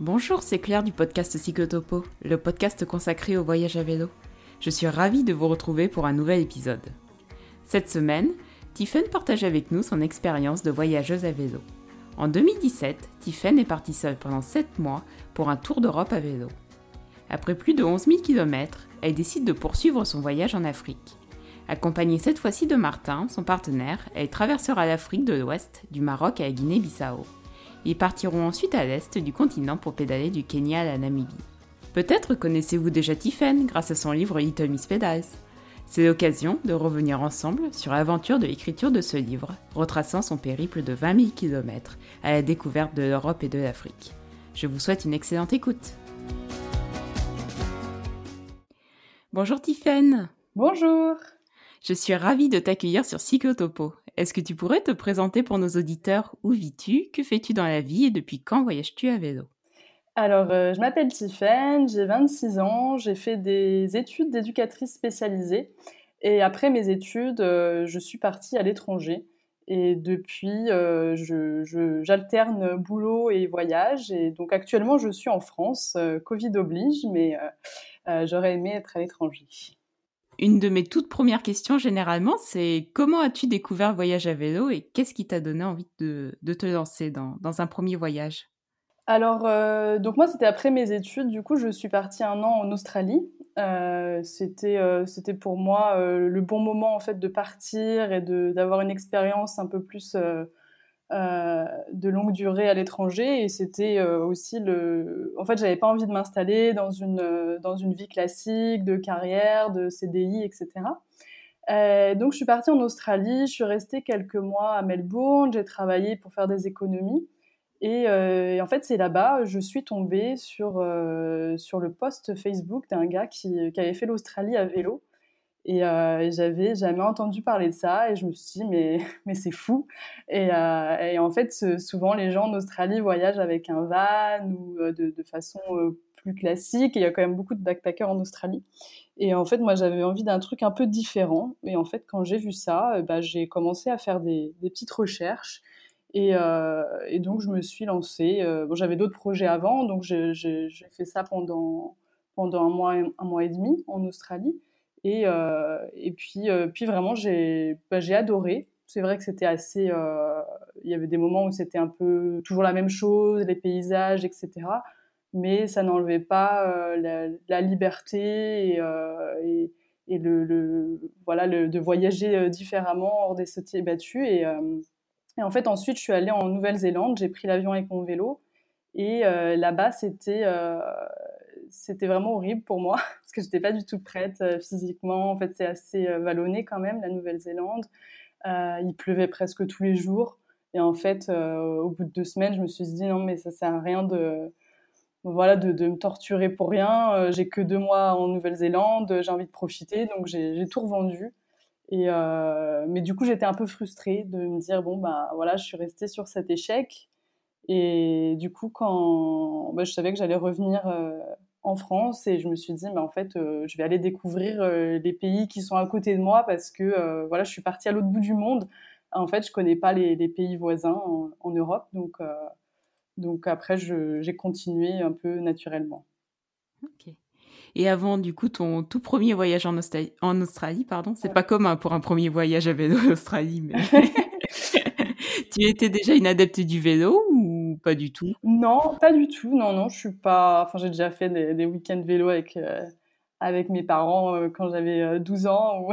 Bonjour, c'est Claire du podcast Cyclotopo, le podcast consacré au voyage à vélo. Je suis ravie de vous retrouver pour un nouvel épisode. Cette semaine, Tiffen partage avec nous son expérience de voyageuse à vélo. En 2017, Tiffen est partie seule pendant 7 mois pour un tour d'Europe à vélo. Après plus de 11 000 km, elle décide de poursuivre son voyage en Afrique. Accompagnée cette fois-ci de Martin, son partenaire, elle traversera l'Afrique de l'Ouest, du Maroc à la Guinée-Bissau. Ils partiront ensuite à l'est du continent pour pédaler du Kenya à la Namibie. Peut-être connaissez-vous déjà Tiffen grâce à son livre Little Miss Pedals. C'est l'occasion de revenir ensemble sur l'aventure de l'écriture de ce livre, retraçant son périple de 20 000 km à la découverte de l'Europe et de l'Afrique. Je vous souhaite une excellente écoute. Bonjour Tiffen. Bonjour. Je suis ravie de t'accueillir sur Cyclotopo. Est-ce que tu pourrais te présenter pour nos auditeurs? Où vis-tu? Que fais-tu dans la vie? Et depuis quand voyages-tu à vélo? Alors, euh, je m'appelle Tiffaine, j'ai 26 ans, j'ai fait des études d'éducatrice spécialisée. Et après mes études, euh, je suis partie à l'étranger. Et depuis, euh, j'alterne boulot et voyage. Et donc actuellement, je suis en France. Covid oblige, mais j'aurais aimé être à l'étranger. Une de mes toutes premières questions généralement, c'est comment as-tu découvert le voyage à vélo et qu'est-ce qui t'a donné envie de, te lancer dans, un premier voyage? Alors, euh, donc moi, c'était après mes études. Du coup, je suis partie un an en Australie. Euh, c'était, euh, c'était pour moi le bon moment en fait de partir et d'avoir une expérience un peu plus euh, de longue durée à l'étranger et c'était euh, aussi le en fait j'avais pas envie de m'installer dans une euh, dans une vie classique de carrière de CDI etc donc je suis partie en Australie je suis restée quelques mois à Melbourne j'ai travaillé pour faire des économies et, en fait c'est là-bas je suis tombée sur sur le post Facebook d'un gars qui, qui avait fait l'Australie à vélo euh, et, j'avais jamais entendu parler de ça et je me suis dit mais, mais c'est fou. Et, euh, en fait, souvent les gens en Australie voyagent avec un van ou euh, de, façon plus classique. Il y a quand même beaucoup de backpackers en Australie. Et en fait, moi j'avais envie d'un truc un peu différent. Et en fait, quand j'ai vu ça, bah, j'ai commencé à faire des, des petites recherches. Et, et, donc je me suis lancée. bon, j'avais d'autres projets avant, donc j'ai fait ça pendant, pendant un, mois, un mois et demi en Australie. Et, euh, et puis, euh, puis vraiment, j'ai bah, adoré. C'est vrai que c'était assez. Euh, il y avait des moments où c'était un peu toujours la même chose, les paysages, etc. Mais ça n'enlevait pas la, liberté et, le, voilà, de voyager différemment hors des sentiers battus. Et, et, en fait, ensuite, je suis allée en Nouvelle-Zélande, j'ai pris l'avion avec mon vélo. Et là-bas, c'était c'était vraiment horrible pour moi parce que j'étais pas du tout prête euh, physiquement. En fait, c'est assez euh, vallonné quand même, la Nouvelle-Zélande. Euh, il pleuvait presque tous les jours. Et en fait, au bout de deux semaines, je me suis dit non, mais ça sert à rien de, voilà, de, me torturer pour rien. j'ai que deux mois en Nouvelle-Zélande, j'ai envie de profiter, donc j'ai tout revendu. Et mais du coup, j'étais un peu frustrée de me dire bon bah voilà, je suis restée sur cet échec. Et du coup, quand bah, je savais que j'allais revenir en France et je me suis dit mais en fait euh, je vais aller découvrir euh, les pays qui sont à côté de moi parce que euh, voilà je suis partie à l'autre bout du monde. En fait je connais pas les, pays voisins en, Europe donc donc après j'ai continué un peu naturellement. Ok. Et avant du coup ton tout premier voyage en Australie, en Australie pardon c'est pas commun pour un premier voyage à vélo en Australie mais tu étais déjà une adepte du vélo pas du tout? Non, pas du tout. Non, non, je suis pas. Enfin, j'ai déjà fait des, week-ends vélo avec, euh, avec mes parents euh, quand j'avais 12 euh, ans ou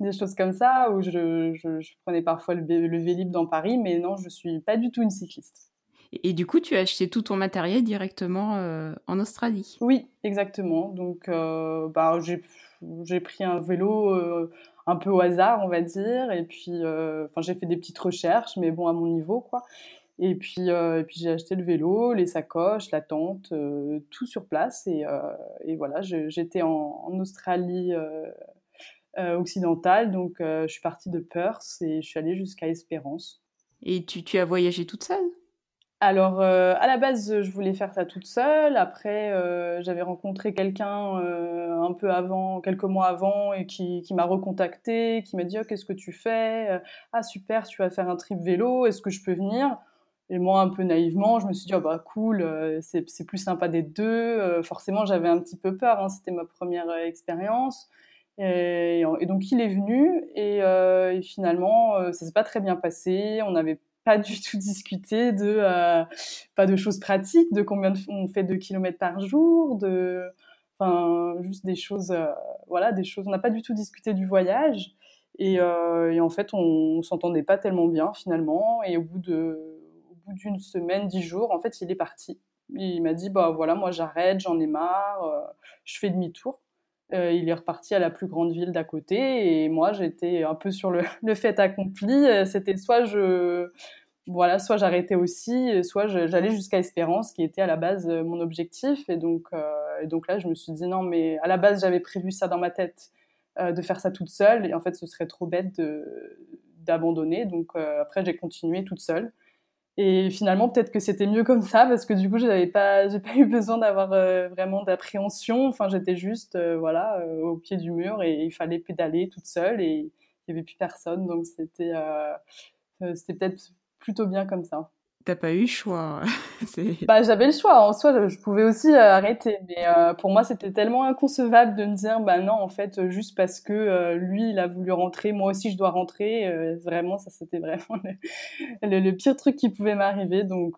des choses comme ça, où je, je, prenais parfois le, le, Vélib dans Paris, mais non, je suis pas du tout une cycliste. Et, du coup, tu as acheté tout ton matériel directement en Australie? Oui, exactement. Donc, bah, j'ai pris un vélo un peu au hasard, on va dire. Et puis, enfin, j'ai fait des petites recherches, mais bon, à mon niveau, quoi. Et puis, euh, et puis j'ai acheté le vélo, les sacoches, la tente, euh, tout sur place. Et, euh, et voilà, j'étais en, Australie occidentale, donc je suis partie de Perth et je suis allée jusqu'à Espérance. Et tu, tu as voyagé toute seule? Alors, à la base, je voulais faire ça toute seule. Après, j'avais rencontré quelqu'un un peu avant, quelques mois avant, et qui, qui m'a recontacté, qui m'a dit oh, Qu'est-ce que tu fais? Ah, super, tu vas faire un trip vélo, est-ce que je peux venir? Et moi, un peu naïvement, je me suis dit, oh bah cool, euh, c'est plus sympa des deux. Euh, forcément, j'avais un petit peu peur, hein, c'était ma première euh, expérience. Et, donc, il est venu et, finalement, ça s'est pas très bien passé. On n'avait pas du tout discuté de pas de choses pratiques, de combien on fait de kilomètres par jour, de enfin juste des choses, voilà, des choses. On n'a pas du tout discuté du voyage. Et, et en fait, on, on s'entendait pas tellement bien finalement. Et au bout de bout d'une semaine, dix jours, en fait, il est parti. Il m'a dit, bah voilà, moi j'arrête, j'en ai marre, euh, je fais demi-tour. Euh, il est reparti à la plus grande ville d'à côté et moi j'étais un peu sur le, fait accompli. Euh, c'était soit je, voilà, soit j'arrêtais aussi, soit j'allais jusqu'à Espérance, qui était à la base mon objectif. Et donc, et donc là, je me suis dit non, mais à la base j'avais prévu ça dans ma tête, de faire ça toute seule. Et en fait, ce serait trop bête d'abandonner. Donc après, j'ai continué toute seule. Et finalement, peut-être que c'était mieux comme ça parce que du coup, j'avais pas, j'ai pas eu besoin d'avoir euh, vraiment d'appréhension. Enfin, j'étais juste, euh, voilà, euh, au pied du mur et il fallait pédaler toute seule et il y avait plus personne. Donc c'était, c'était peut-être plutôt bien comme ça. T'as pas eu le choix. bah, j'avais le choix. En soi, je pouvais aussi euh, arrêter. Mais euh, pour moi, c'était tellement inconcevable de me dire, bah non, en fait, juste parce que euh, lui, il a voulu rentrer, moi aussi, je dois rentrer. vraiment, ça, c'était vraiment le, pire truc qui pouvait m'arriver. Donc,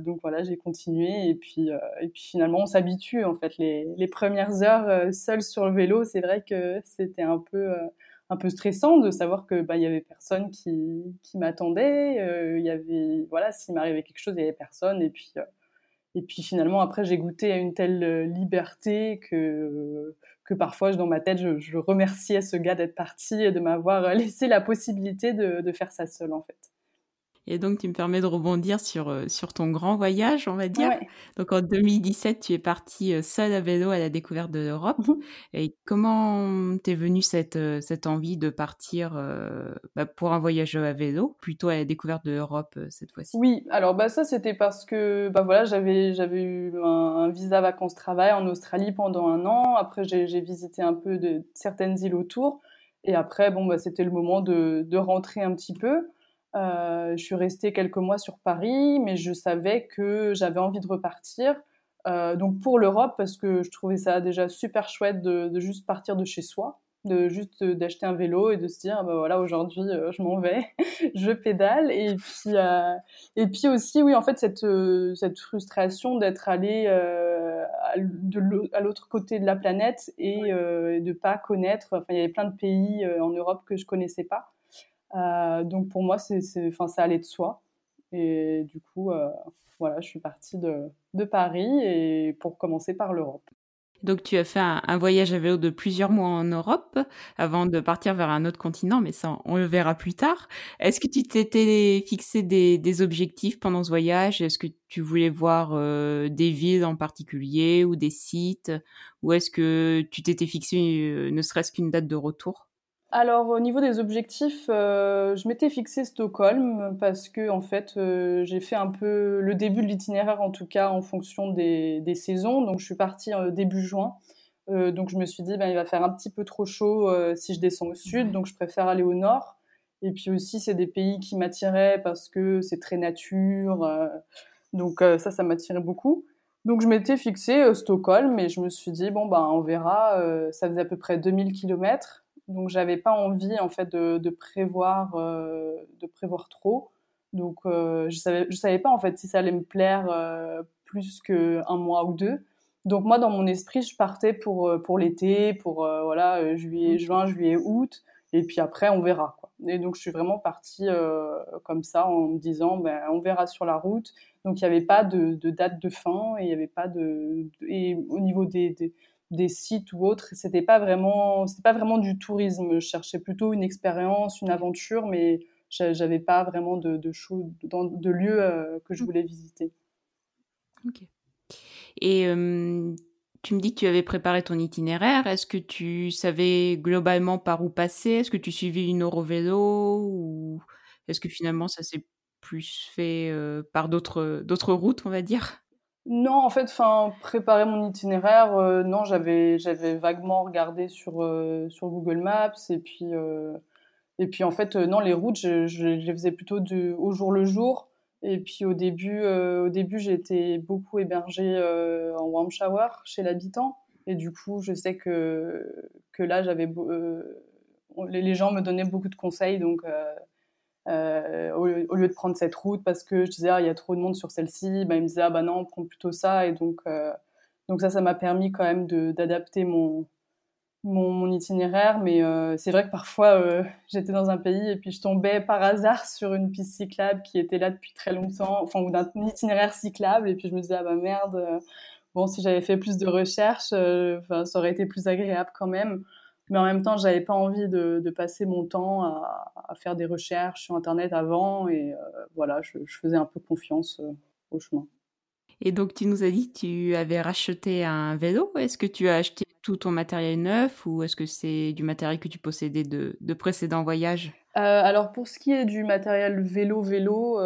donc voilà, j'ai continué. Et puis, et puis finalement, on s'habitue. En fait, les, les premières heures seules sur le vélo, c'est vrai que c'était un peu un peu stressant de savoir que bah il y avait personne qui, qui m'attendait euh, il y avait voilà s'il m'arrivait quelque chose il y avait personne. Et puis euh, et puis finalement après j'ai goûté à une telle euh, liberté que que parfois dans ma tête je, je remerciais ce gars d'être parti et de m'avoir laissé la possibilité de, de faire ça seule en fait et donc, tu me permets de rebondir sur, euh, sur ton grand voyage, on va dire. Donc, en 2017, tu es partie euh, seule à vélo à la découverte de l'Europe. Mmh Et comment t'es venue cette, euh, cette envie de partir bah, pour un voyage à vélo, plutôt à la découverte de l'Europe cette fois-ci? Oui, alors bah, ça, c'était parce que bah, voilà, j'avais, j'avais eu un, visa vacances-travail en Australie pendant un an. Après, j'ai, j'ai visité un peu de certaines îles autour. Et après, bon, bah, c'était le moment de, de rentrer un petit peu. Euh, je suis restée quelques mois sur Paris, mais je savais que j'avais envie de repartir. Euh, donc pour l'Europe, parce que je trouvais ça déjà super chouette de, juste partir de chez soi, de juste d'acheter un vélo et de se dire, bah voilà, aujourd'hui, euh, je m'en vais, je pédale. Et puis, et puis aussi, oui, en fait, cette, cette frustration d'être allé à l'autre côté de la planète et de ne pas connaître, enfin, il y avait plein de pays en Europe que je connaissais pas. Euh, donc pour moi, c'est, enfin, ça allait de soi. Et du coup, euh, voilà, je suis partie de, Paris et pour commencer par l'Europe. Donc tu as fait un, voyage à vélo de plusieurs mois en Europe avant de partir vers un autre continent, mais ça on le verra plus tard. Est-ce que tu t'étais fixé des, des, objectifs pendant ce voyage? Est-ce que tu voulais voir euh, des villes en particulier ou des sites? Ou est-ce que tu t'étais fixé ne serait-ce qu'une date de retour? Alors au niveau des objectifs, euh, je m'étais fixé Stockholm parce que en fait euh, j'ai fait un peu le début de l'itinéraire en tout cas en fonction des, saisons. Donc je suis partie euh, début juin. donc je me suis dit ben, il va faire un petit peu trop chaud si je descends au sud, donc je préfère aller au nord. Et puis aussi c'est des pays qui m'attiraient parce que c'est très nature. donc ça ça m'attirait beaucoup. Donc je m'étais fixé Stockholm et je me suis dit bon ben on verra. ça faisait à peu près 2000 km donc j'avais pas envie en fait de, de prévoir euh, de prévoir trop. Donc euh, je savais je savais pas en fait si ça allait me plaire euh, plus qu'un mois ou deux. Donc moi dans mon esprit je partais pour pour l'été, pour voilà juillet, mmh. juin, juillet, août, et puis après on verra. Quoi. Et donc je suis vraiment partie comme ça en me disant ben on verra sur la route. Donc il n'y avait pas de, de, date de fin et il y avait pas de et au niveau des, des des sites ou autres. C'était pas vraiment, c'était pas vraiment du tourisme. Je cherchais plutôt une expérience, une aventure, mais j'avais pas vraiment de, de, de, de lieux euh, que je mmh. voulais visiter. Ok. Et tu me dis que tu avais préparé ton itinéraire. Est-ce que tu savais globalement par où passer? Est-ce que tu suivais une Eurovélo ou est-ce que finalement ça s'est plus fait euh, par d'autres d'autres routes, on va dire? Non, en fait, enfin, préparer mon itinéraire, euh, non, j'avais j'avais vaguement regardé sur euh, sur Google Maps et puis euh, et puis en fait, non, les routes, je, les faisais plutôt au jour le jour. Et puis au début, au début j'ai beaucoup hébergée en warm shower chez l'habitant. Et du coup, je sais que, que là, j'avais les gens me donnaient beaucoup de conseils. Donc, euh, au, lieu de prendre cette route parce que je disais ah, il y a trop de monde sur celle-ci, bah, il me disait ah bah non, prends plutôt ça. Et donc, euh, donc ça, ça m'a permis quand même d'adapter mon, mon, itinéraire. Mais euh, c'est vrai que parfois, j'étais dans un pays et puis je tombais par hasard sur une piste cyclable qui était là depuis très longtemps, enfin, ou d'un itinéraire cyclable. Et puis je me disais, ah bah merde, bon, si j'avais fait plus de recherches, ça aurait été plus agréable quand même. Mais en même temps, j'avais pas envie de, de, passer mon temps à, à, faire des recherches sur Internet avant. Et euh, voilà, je, je, faisais un peu confiance euh, au chemin. Et donc, tu nous as dit que tu avais racheté un vélo. Est-ce que tu as acheté tout ton matériel neuf ou est-ce que c'est du matériel que tu possédais de, de précédents voyages? Euh, Alors, pour ce qui est du matériel vélo-vélo,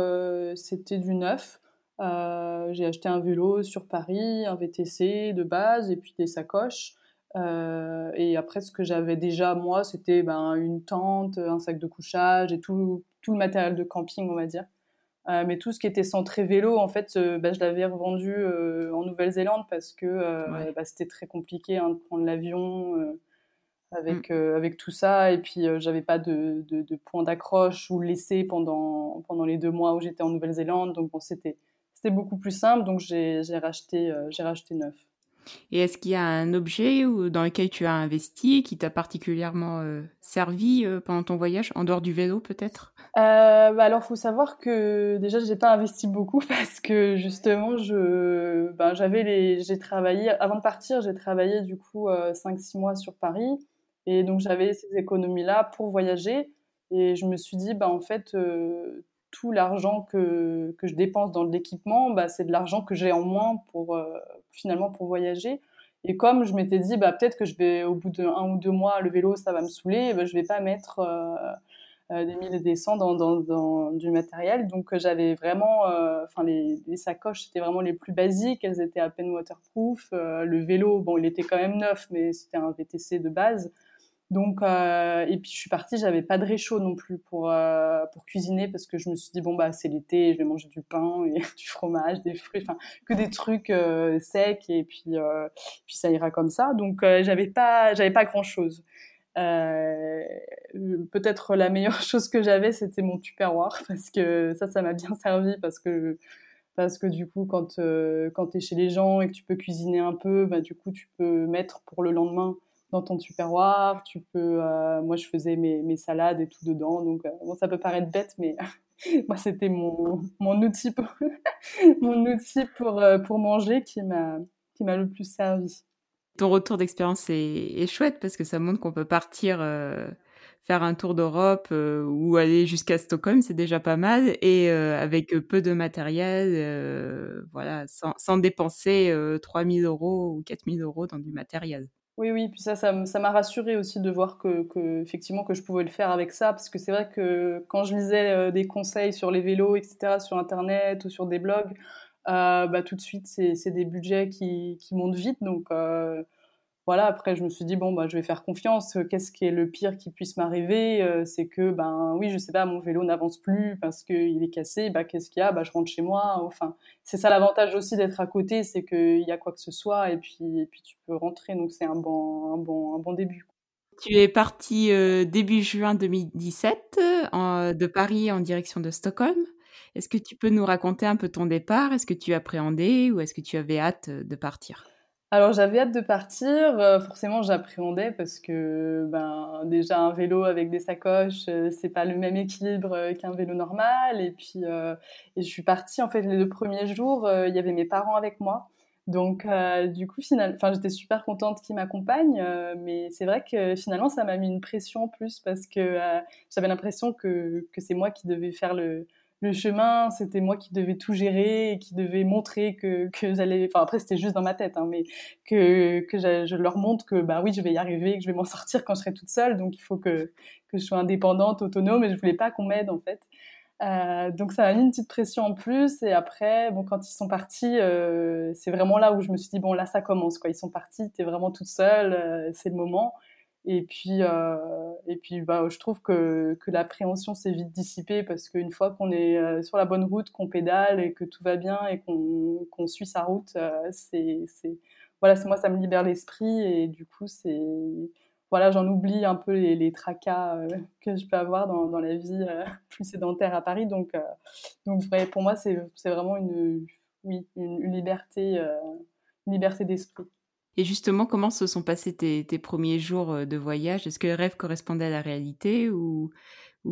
c'était du neuf. J'ai acheté un vélo sur Paris, un VTC de base et puis des sacoches. Euh, et après, ce que j'avais déjà, moi, c'était ben, une tente, un sac de couchage et tout, tout le matériel de camping, on va dire. Euh, mais tout ce qui était centré vélo, en fait, euh, ben, je l'avais revendu en Nouvelle-Zélande parce que bah, c'était très compliqué hein, de prendre l'avion avec, mm. avec tout ça. Et puis, j'avais pas de, de, de point d'accroche ou laisser pendant, pendant les deux mois où j'étais en Nouvelle-Zélande. Donc, bon, c'était beaucoup plus simple. Donc, j'ai racheté, j'ai racheté neuf. Et est-ce qu'il y a un objet dans lequel tu as investi qui t'a particulièrement euh, servi euh, pendant ton voyage, en dehors du vélo peut-être? Euh, bah Alors, faut savoir que déjà, j'ai pas investi beaucoup parce que justement, je, ben, j'avais les, travaillé avant de partir, j'ai travaillé du coup 5-6 mois sur Paris. Et donc j'avais ces économies-là pour voyager. Et je me suis dit, bah en fait, tout l'argent que, que, je dépense dans l'équipement, bah, c'est de l'argent que j'ai en moins pour euh, finalement pour voyager. Et comme je m'étais dit, bah, peut-être que je vais au bout d'un ou deux mois, le vélo, ça va me saouler, bah, je vais pas mettre euh, euh, des mille et des cents dans, du matériel. Donc j'avais vraiment, enfin les, sacoches, c'était vraiment les plus basiques, elles étaient à peine waterproof. le vélo, bon, il était quand même neuf, mais c'était un VTC de base. Donc, euh, et puis je suis partie, j'avais pas de réchaud non plus pour, euh, pour cuisiner parce que je me suis dit, bon, bah, c'est l'été, je vais manger du pain et du fromage, des fruits, enfin, que des trucs euh, secs et puis, puis ça ira comme ça. Donc, j'avais pas, pas grand chose. Peut-être la meilleure chose que j'avais, c'était mon tupperware parce que ça, ça m'a bien servi parce que parce que du coup, quand, quand tu es chez les gens et que tu peux cuisiner un peu, bah, du coup, tu peux mettre pour le lendemain dans ton tupperware. Tu peux, euh, moi, je faisais mes, salades et tout dedans. Donc, euh, ça peut paraître bête, mais moi, c'était mon, outil pour, euh, manger qui m'a, le plus servi. Ton retour d'expérience est, est, chouette parce que ça montre qu'on peut partir faire un tour d'Europe ou aller jusqu'à Stockholm, c'est déjà pas mal, et avec peu de matériel, voilà, sans, sans dépenser 3000 euros ou 4000 euros dans du matériel. Oui, oui, puis ça, ça m'a rassuré aussi de voir que, effectivement, que je pouvais le faire avec ça, parce que c'est vrai que quand je lisais euh, des conseils sur les vélos, etc., sur Internet ou sur des blogs, euh, bah, tout de suite, c'est des budgets qui, qui, montent vite, donc euh, voilà, après, je me suis dit, bon, bah, je vais faire confiance. Qu'est-ce qui est le pire qui puisse m'arriver euh, C'est que, ben oui, je sais pas, mon vélo n'avance plus parce qu'il est cassé. Bah, qu'est-ce qu'il y a? Bah, Je rentre chez moi. Enfin, c'est ça l'avantage aussi d'être à côté, c'est qu'il y a quoi que ce soit et puis, et puis tu peux rentrer. Donc, c'est un bon, un, bon, un bon début. Tu es parti euh, début juin 2017 euh, de Paris en direction de Stockholm. Est-ce que tu peux nous raconter un peu ton départ? Est-ce que tu appréhendais ou est-ce que tu avais hâte de partir? Alors j'avais hâte de partir, euh, forcément j'appréhendais parce que ben déjà un vélo avec des sacoches, euh, c'est pas le même équilibre euh, qu'un vélo normal et puis et je suis partie en fait les deux premiers jours, il y avait mes parents avec moi. Donc du coup finalement enfin j'étais super contente qu'ils m'accompagnent mais c'est vrai que finalement ça m'a mis une pression en plus parce que j'avais l'impression que que c'est moi qui devais faire le le chemin, c'était moi qui devais tout gérer et qui devais montrer que, que j'allais. Enfin, après, c'était juste dans ma tête, hein, mais que, que je leur montre que, bah oui, je vais y arriver, que je vais m'en sortir quand je serai toute seule. Donc, il faut que, que je sois indépendante, autonome, et je voulais pas qu'on m'aide, en fait. Euh, donc, ça m'a mis une petite pression en plus. Et après, bon, quand ils sont partis, euh, c'est vraiment là où je me suis dit, bon, là, ça commence, quoi. Ils sont partis, t'es vraiment toute seule, euh, c'est le moment. Et puis, euh, et puis bah, je trouve que, que l'appréhension s'est vite dissipée parce qu'une fois qu'on est sur la bonne route, qu'on pédale et que tout va bien et qu'on suit sa route, c'est voilà, moi ça me libère l'esprit et du coup voilà, j'en oublie un peu les, tracas euh, que je peux avoir dans, dans la vie euh, plus sédentaire à Paris. Donc, euh, donc pour moi, c'est vraiment une, oui, une, liberté, une liberté d'esprit. Et justement, comment se sont passés tes, premiers jours de voyage? Est-ce que le rêve correspondait à la réalité ou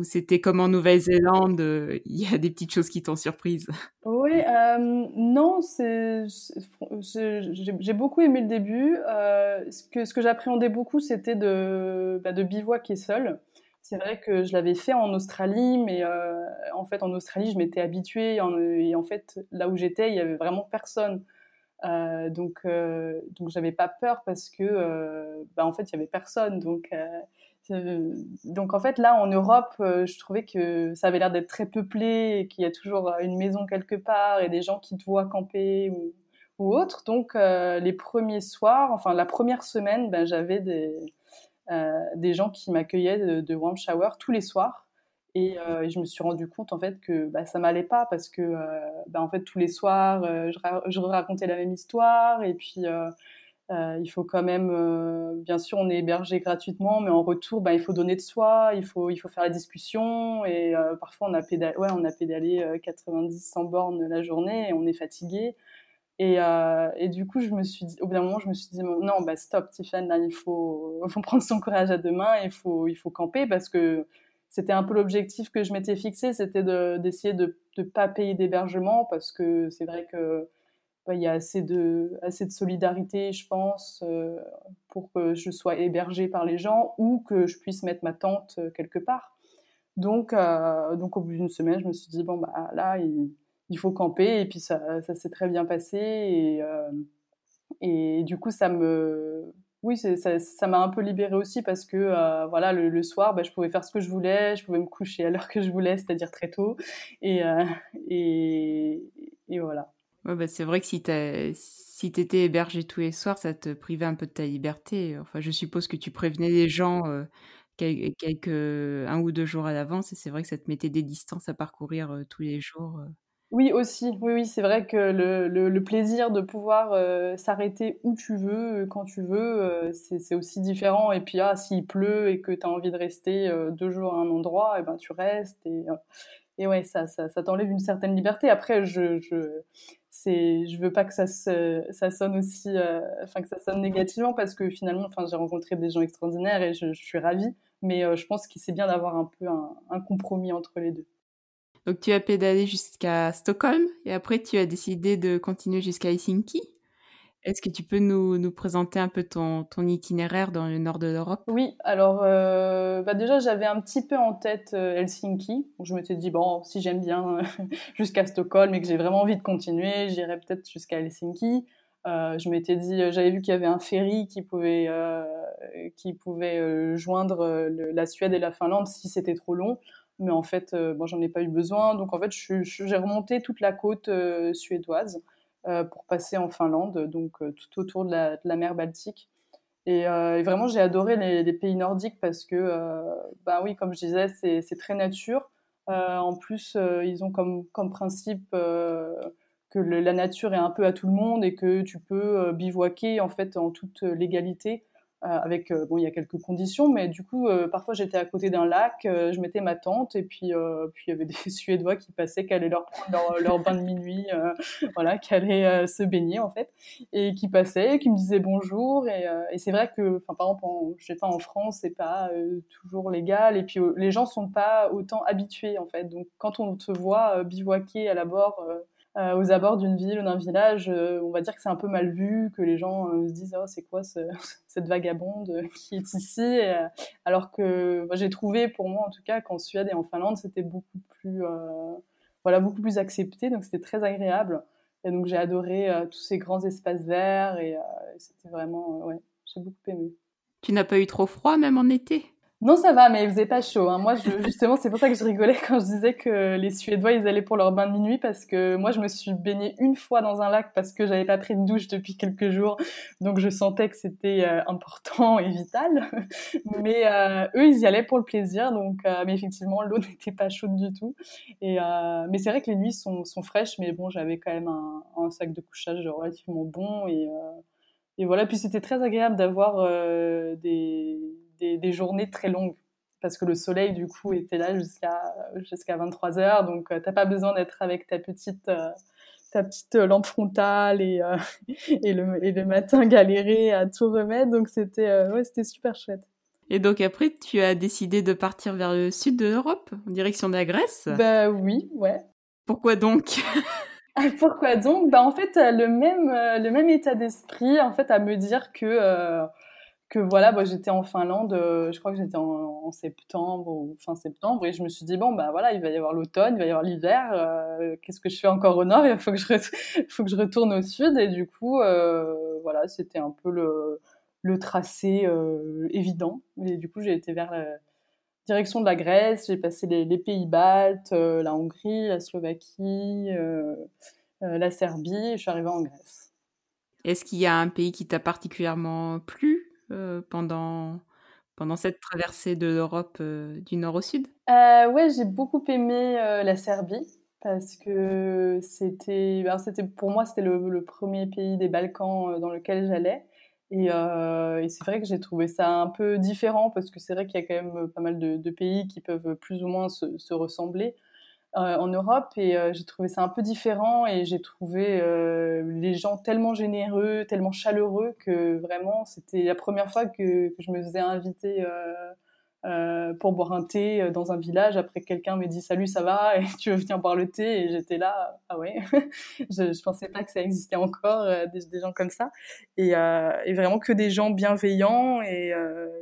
c'était comme en Nouvelle-Zélande, euh, il y a des petites choses qui t'ont surprise? Oui, euh, non, j'ai beaucoup aimé le début. Euh, ce que, j'appréhendais beaucoup, c'était de, bah, bivouaquer seul. C'est vrai que je l'avais fait en Australie, mais en fait, en Australie, je m'étais habituée. et en fait, là où j'étais, il y avait vraiment personne. Donc, donc j'avais pas peur parce que, bah, en fait, il y avait personne. Donc, donc en fait là en Europe, euh, je trouvais que ça avait l'air d'être très peuplé et qu'il y a toujours une maison quelque part et des gens qui te voient camper ou, ou autre. Donc euh, les premiers soirs, enfin la première semaine, ben, j'avais des, euh, des gens qui m'accueillaient de, warm shower tous les soirs. Et, je me suis rendu compte en fait que bah, ça m'allait pas parce que bah, en fait tous les soirs je, je, racontais la même histoire et puis euh, il faut quand même, euh, bien sûr, on est hébergé gratuitement, mais en retour, bah, il faut donner de soi, il faut, il faut faire la discussion. Et euh, parfois, on a pédalé, ouais, on a pédalé 90-100 bornes la journée et on est fatigué. Et, et, du coup, je me suis dit, au bout d'un moment, je me suis dit, non, bah, stop, Tiffany, là, il faut, faut prendre son courage à deux mains, il faut, il faut camper parce que c'était un peu l'objectif que je m'étais fixé, c'était d'essayer de ne pas payer d'hébergement parce que c'est vrai que il y a assez de, assez de solidarité, je pense, euh, pour que je sois hébergée par les gens ou que je puisse mettre ma tente euh, quelque part. Donc, euh, donc au bout d'une semaine, je me suis dit, bon, bah, là, il, faut camper. Et puis, ça, ça s'est très bien passé. Et du coup, ça me. Oui, ça m'a un peu libérée aussi parce que voilà, le, soir, bah, je pouvais faire ce que je voulais, je pouvais me coucher à l'heure que je voulais, c'est-à-dire très tôt. Et, et voilà. Bah, c'est vrai que si tu étais hébergé tous les soirs, ça te privait un peu de ta liberté. Enfin, je suppose que tu prévenais les gens euh, quelques, un ou deux jours à l'avance, et c'est vrai que ça te mettait des distances à parcourir euh, tous les jours. Euh. Oui, aussi. Oui, oui, c'est vrai que le, le, plaisir de pouvoir s'arrêter où tu veux, quand tu veux, c'est aussi différent. Et puis, ah, s'il pleut et que tu as envie de rester deux jours à un endroit, et eh ben, tu restes. Et, ouais, ça, ça, ça t'enlève une certaine liberté. Après, je, je, je veux pas que ça ça sonne aussi euh, enfin que ça sonne négativement parce que finalement enfin j'ai rencontré des gens extraordinaires et je, suis ravie mais euh, je pense que c'est bien d'avoir un peu un, compromis entre les deux donc tu as pédalé jusqu'à Stockholm et après tu as décidé de continuer jusqu'à Helsinki est-ce que tu peux nous, nous, présenter un peu ton, ton, itinéraire dans le nord de l'Europe? Oui, alors euh, bah déjà j'avais un petit peu en tête euh, Helsinki. je m'étais dit, bon, si j'aime bien jusqu'à Stockholm et que j'ai vraiment envie de continuer, j'irai peut-être jusqu'à Helsinki. Euh, je m'étais dit, j'avais vu qu'il y avait un ferry qui pouvait, qui pouvait joindre la Suède et la Finlande si c'était trop long. Mais en fait, bon, j'en ai pas eu besoin. Donc en fait, j'ai remonté toute la côte suédoise. Euh, pour passer en Finlande, donc euh, tout autour de la, mer Baltique. Et, euh, vraiment, j'ai adoré les, pays nordiques parce que, bah oui, comme je disais, c'est très nature. en plus, ils ont comme, comme principe que la nature est un peu à tout le monde et que tu peux bivouaquer en fait en toute légalité euh, avec euh, bon il y a quelques conditions mais du coup euh, parfois j'étais à côté d'un lac je mettais ma tente et puis puis il y avait des suédois qui passaient qui allaient leur prendre leur, bain de minuit voilà qui allaient se baigner en fait et qui passaient qui me disaient bonjour et, et c'est vrai que enfin par exemple en, je sais pas en France c'est pas toujours légal et puis les gens sont pas autant habitués en fait. Donc quand on te voit bivouaquer à la bord euh, aux abords d'une ville ou d'un village, euh, on va dire que c'est un peu mal vu, que les gens euh, se disent oh, c'est quoi cette vagabonde qui est ici Alors que j'ai trouvé pour moi en tout cas qu'en Suède et en Finlande c'était beaucoup plus voilà beaucoup plus accepté, donc c'était très agréable. Et donc j'ai adoré tous ces grands espaces verts et c'était vraiment ouais j'ai beaucoup aimé. Tu n'as pas eu trop froid même en été? Non, ça va, mais il faisait pas chaud. Hein. Moi, je, justement, c'est pour ça que je rigolais quand je disais que les Suédois, ils allaient pour leur bain de minuit parce que moi, je me suis baignée une fois dans un lac parce que j'avais pas pris de douche depuis quelques jours. Donc, je sentais que c'était euh, important et vital. Mais euh, eux, ils y allaient pour le plaisir. Donc, euh, mais effectivement, l'eau n'était pas chaude du tout. Et, mais c'est vrai que les nuits sont, sont fraîches. Mais bon, j'avais quand même un, un, sac de couchage relativement bon. Et, et voilà. Puis, c'était très agréable d'avoir des des, journées très longues. Parce que le soleil du coup était là jusqu'à jusqu'à 23 heures. Donc tu euh, t'as pas besoin d'être avec ta petite euh, ta petite lampe frontale et, euh, et, le, et le matin galérer à tout remettre. Donc c'était ouais c'était super chouette. Et donc après tu as décidé de partir vers le sud de l'Europe en direction de la Grèce? Bah oui ouais. Pourquoi donc? Ah, pourquoi donc? Bah en fait le même le même état d'esprit en fait à me dire que que voilà, moi j'étais en Finlande, euh, je crois que j'étais en, septembre ou fin septembre, et je me suis dit bon bah voilà, il va y avoir l'automne, il va y avoir l'hiver, euh, qu'est-ce que je fais encore au nord? Il faut que je faut que je retourne au sud, et du coup euh, voilà, c'était un peu le, le tracé évident, et du coup j'ai été vers la direction de la Grèce, j'ai passé les, les, pays baltes, la Hongrie, la Slovaquie, la Serbie, et je suis arrivée en Grèce. Est-ce qu'il y a un pays qui t'a particulièrement plu? Euh, pendant, pendant cette traversée de l'Europe euh, du nord au sud? Euh, Ouais, j'ai beaucoup aimé la Serbie parce que c'était, ben, c'était pour moi c'était le, premier pays des Balkans dans lequel j'allais. Et, c'est vrai que j'ai trouvé ça un peu différent parce que c'est vrai qu'il y a quand même pas mal de, pays qui peuvent plus ou moins se ressembler. Euh, en Europe et euh, j'ai trouvé ça un peu différent et j'ai trouvé euh, les gens tellement généreux, tellement chaleureux que vraiment c'était la première fois que, je me faisais inviter pour boire un thé dans un village. Après quelqu'un me dit salut ça va? Et tu veux venir boire le thé? Et j'étais là ah ouais je, je pensais pas que ça existait encore des, gens comme ça et, vraiment que des gens bienveillants et,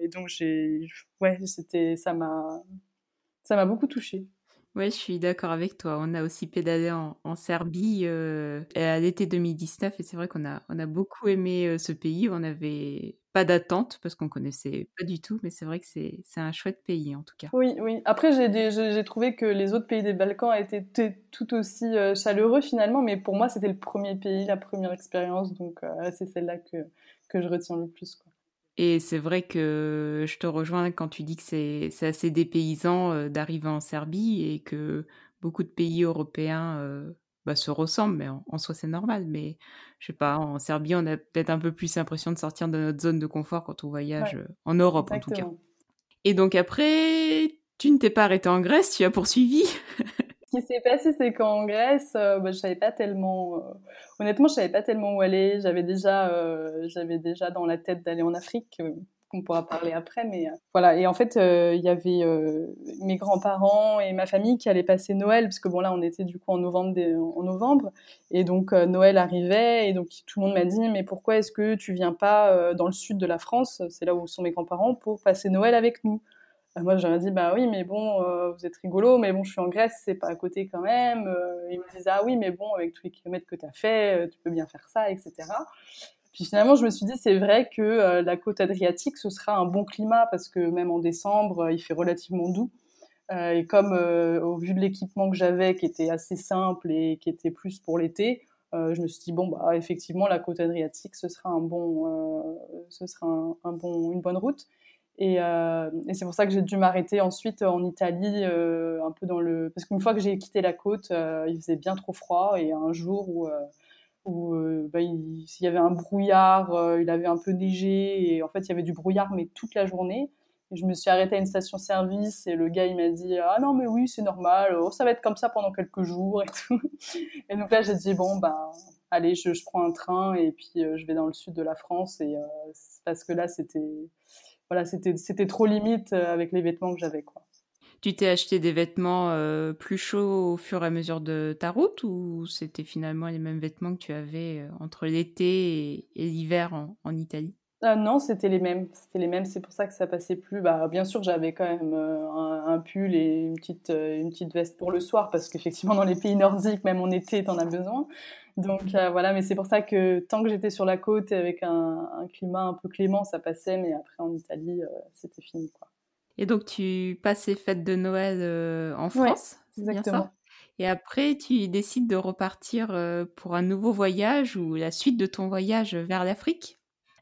et donc j'ai ouais c'était ça m'a ça m'a beaucoup touchée. Oui, je suis d'accord avec toi. On a aussi pédalé en, Serbie euh, à l'été 2019 et c'est vrai qu'on a, on a beaucoup aimé euh, ce pays. On n'avait pas d'attente parce qu'on connaissait pas du tout, mais c'est vrai que c'est, c'est un chouette pays en tout cas. Oui, oui. Après, j'ai, j'ai, trouvé que les autres pays des Balkans étaient tout aussi euh, chaleureux finalement, mais pour moi, c'était le premier pays, la première expérience, donc c'est celle-là que, que je retiens le plus. Et c'est vrai que je te rejoins quand tu dis que c'est assez dépaysant euh, d'arriver en Serbie et que beaucoup de pays européens euh, bah, se ressemblent, mais en, soi c'est normal. Mais je sais pas, en Serbie, on a peut-être un peu plus l'impression de sortir de notre zone de confort quand on voyage euh, en Europe en tout cas. Et donc après, tu ne t'es pas arrêté en Grèce, tu as poursuivi? qui s'est passé, c'est qu'en Grèce, euh, bah, je savais pas tellement. Euh, honnêtement, je savais pas tellement où aller. J'avais déjà, euh, j'avais déjà dans la tête d'aller en Afrique, qu'on pourra parler après. Mais voilà. Et en fait, il y avait mes grands-parents et ma famille qui allaient passer Noël, parce que bon là, on était du coup en novembre, en novembre, et donc Noël arrivait, et donc tout le monde m'a dit, mais pourquoi est-ce que tu viens pas dans le sud de la France, c'est là où sont mes grands-parents, pour passer Noël avec nous moi, j'aurais dit, bah oui, mais bon, euh, vous êtes rigolo, mais bon, je suis en Grèce, c'est pas à côté quand même. Euh, ils me disaient, ah oui, mais bon, avec tous les kilomètres que tu as fait, euh, tu peux bien faire ça, etc. Puis finalement, je me suis dit, c'est vrai que la côte adriatique, ce sera un bon climat parce que même en décembre, il fait relativement doux. et comme au vu de l'équipement que j'avais, qui était assez simple et qui était plus pour l'été, je me suis dit bon bah effectivement la côte adriatique ce sera un bon ce sera un bon une bonne route euh, et, c'est pour ça que j'ai dû m'arrêter ensuite en Italie, euh, un peu dans le. Parce qu'une fois que j'ai quitté la côte, euh, il faisait bien trop froid. Et un jour où, bah, il, y avait un brouillard, il avait un peu neigé. Et en fait, il y avait du brouillard, mais toute la journée. Et je me suis arrêtée à une station-service et le gars, il m'a dit Ah non, mais oui, c'est normal, oh, ça va être comme ça pendant quelques jours et tout. Et donc là, j'ai dit Bon, bah, allez, je, je, prends un train et puis je vais dans le sud de la France. Et parce que là, c'était voilà, c'était trop limite euh, avec les vêtements que j'avais. Tu t'es acheté des vêtements euh, plus chauds au fur et à mesure de ta route ou c'était finalement les mêmes vêtements que tu avais euh, entre l'été et, l'hiver en, Italie? Non, c'était les mêmes. C'était les mêmes. C'est pour ça que ça passait plus. Bah, bien sûr, j'avais quand même un, pull et une petite, une petite veste pour le soir parce qu'effectivement, dans les pays nordiques, même en été, t'en as besoin. Donc euh, voilà, mais c'est pour ça que tant que j'étais sur la côte avec un, climat un peu clément, ça passait, mais après en Italie, euh, c'était fini. Quoi. Et donc, tu passes les fêtes de Noël en France, exactement. Et après, tu décides de repartir pour un nouveau voyage ou la suite de ton voyage vers l'Afrique?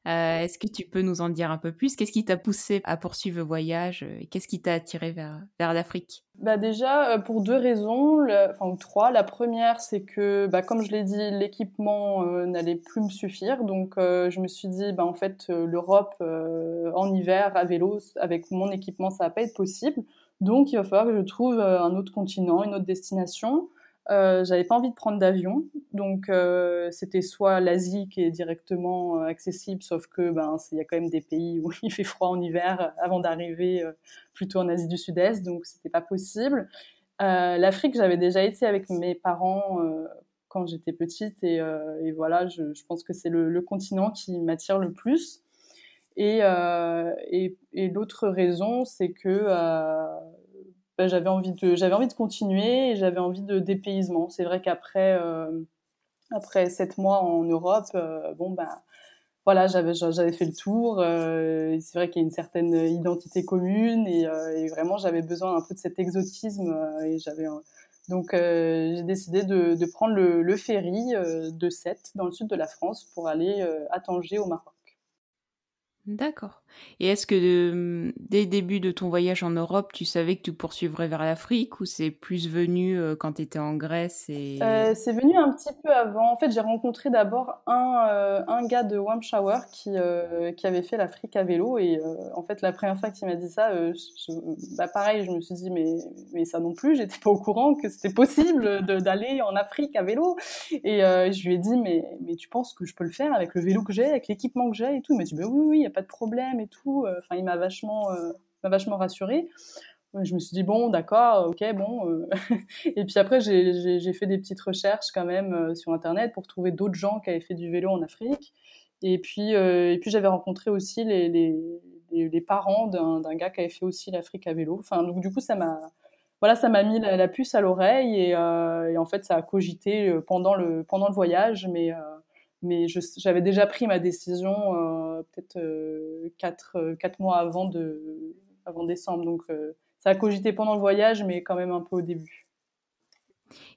Euh, est-ce que tu peux nous en dire un peu plus? Qu'est-ce qui t'a poussé à poursuivre le voyage Qu'est-ce qui t'a attiré vers, l'Afrique? Bah Déjà, euh, pour deux raisons, enfin ou trois. La première, c'est que, bah, comme je l'ai dit, l'équipement euh, n'allait plus me suffire. Donc, je me suis dit, bah, en fait, l'Europe en hiver à vélo, avec mon équipement, ça va pas être possible. Donc, il va falloir que je trouve un autre continent, une autre destination. Euh, j'avais pas envie de prendre d'avion, donc euh, c'était soit l'Asie qui est directement euh, accessible, sauf que ben il y a quand même des pays où il fait froid en hiver avant d'arriver plutôt en Asie du Sud-Est, donc c'était pas possible. L'Afrique, j'avais déjà été avec mes parents quand j'étais petite et, voilà, je, pense que c'est le, continent qui m'attire le plus. Et, et l'autre raison, c'est que bah, j'avais envie de j'avais envie de continuer et j'avais envie de dépaysement. C'est vrai qu'après euh, après sept mois en Europe, euh, bon bah voilà, j'avais j'avais fait le tour. Euh, c'est vrai qu'il y a une certaine identité commune et, vraiment j'avais besoin un peu de cet exotisme et j'avais donc j'ai décidé de, de prendre le, le ferry de Sète dans le sud de la France pour aller à Tanger au Maroc. D'accord. Et est-ce que dès le début de ton voyage en Europe, tu savais que tu poursuivrais vers l'Afrique ou c'est plus venu quand tu étais en Grèce et... Euh, c'est venu un petit peu avant. En fait, j'ai rencontré d'abord un, un gars de Wamshower qui, qui avait fait l'Afrique à vélo. Et en fait, la première fois qu'il m'a dit ça, bah, pareil, je me suis dit, mais, mais ça non plus, j'étais pas au courant que c'était possible d'aller en Afrique à vélo. Et je lui ai dit, mais, mais tu penses que je peux le faire avec le vélo que j'ai, avec l'équipement que j'ai et tout? Il m'a dit, bah, oui, oui, il n'y a pas de problème tout. Euh, enfin, il m'a vachement, euh, m'a vachement rassurée. Je me suis dit, bon, d'accord, ok, bon. Euh. et puis après, j'ai fait des petites recherches quand même sur Internet pour trouver d'autres gens qui avaient fait du vélo en Afrique. Et puis, et puis j'avais rencontré aussi les, parents d'un gars qui avait fait aussi l'Afrique à vélo. Enfin, donc du coup, ça m'a voilà, ça m'a mis la, puce à l'oreille et, et, en fait, ça a cogité pendant le, pendant le voyage. Mais, mais j'avais déjà pris ma décision euh, peut-être euh, quatre, euh, quatre, mois avant, de, avant décembre. Donc ça a cogité pendant le voyage, mais quand même un peu au début.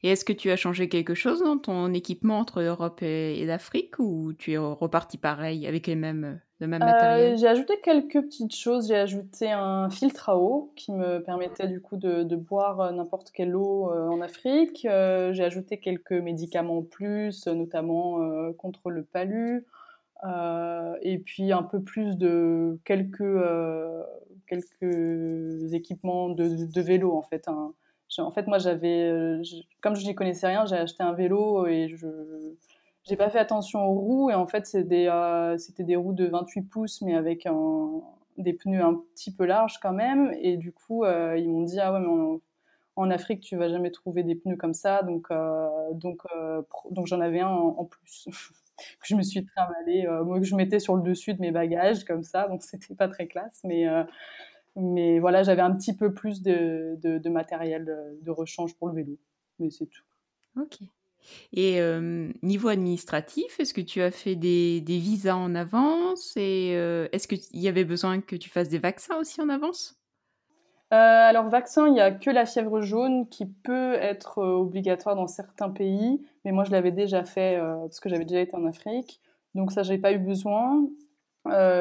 Et est-ce que tu as changé quelque chose dans ton équipement entre l'Europe et, l'Afrique ou tu es reparti pareil avec les mêmes, le même matériel? J'ai ajouté quelques petites choses. J'ai ajouté un filtre à eau qui me permettait du coup de, de boire n'importe quelle eau en Afrique. J'ai ajouté quelques médicaments en plus, notamment contre le palu. Euh, et puis un peu plus de quelques, euh, quelques équipements de, de, vélo en fait. Hein. En fait, moi, j'avais, comme je n'y connaissais rien, j'ai acheté un vélo et je j'ai pas fait attention aux roues. Et en fait, c'était des, euh, roues de 28 pouces, mais avec des pneus un petit peu larges quand même. Et du coup, ils m'ont dit ah ouais, mais en, Afrique, tu vas jamais trouver des pneus comme ça. Donc, donc, donc j'en avais un en, plus. que je me suis trimballée, euh, moi je mettais sur le dessus de mes bagages comme ça, donc c'était pas très classe, mais euh, mais voilà, j'avais un petit peu plus de, de, matériel euh, de rechange pour le vélo, mais c'est tout. Ok. Et niveau administratif, est-ce que tu as fait des, des visas en avance et est-ce qu'il y avait besoin que tu fasses des vaccins aussi en avance? Euh, alors, vaccin, il n'y a que la fièvre jaune qui peut être euh, obligatoire dans certains pays, mais moi je l'avais déjà fait euh, parce que j'avais déjà été en Afrique, donc ça j'ai pas eu besoin.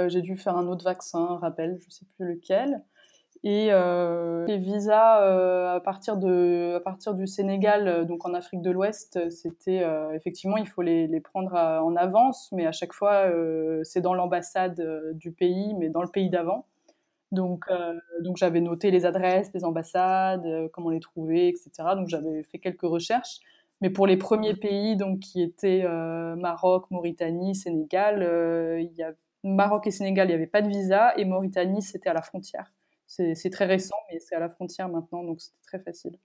J'ai dû faire un autre vaccin, un rappel, je sais plus lequel. Et les visas à partir de à partir du Sénégal, donc en Afrique de l'Ouest, c'était effectivement il faut les, les prendre en avance, mais à chaque fois c'est dans l'ambassade du pays, mais dans le pays d'avant. Donc, euh, donc j'avais noté les adresses des ambassades, euh, comment les trouver, etc. Donc j'avais fait quelques recherches. Mais pour les premiers pays, donc qui étaient euh, Maroc, Mauritanie, Sénégal, il y a Maroc et Sénégal, il n'y avait pas de visa, et Mauritanie, c'était à la frontière. C'est très récent, mais c'est à la frontière maintenant, donc c'était très facile.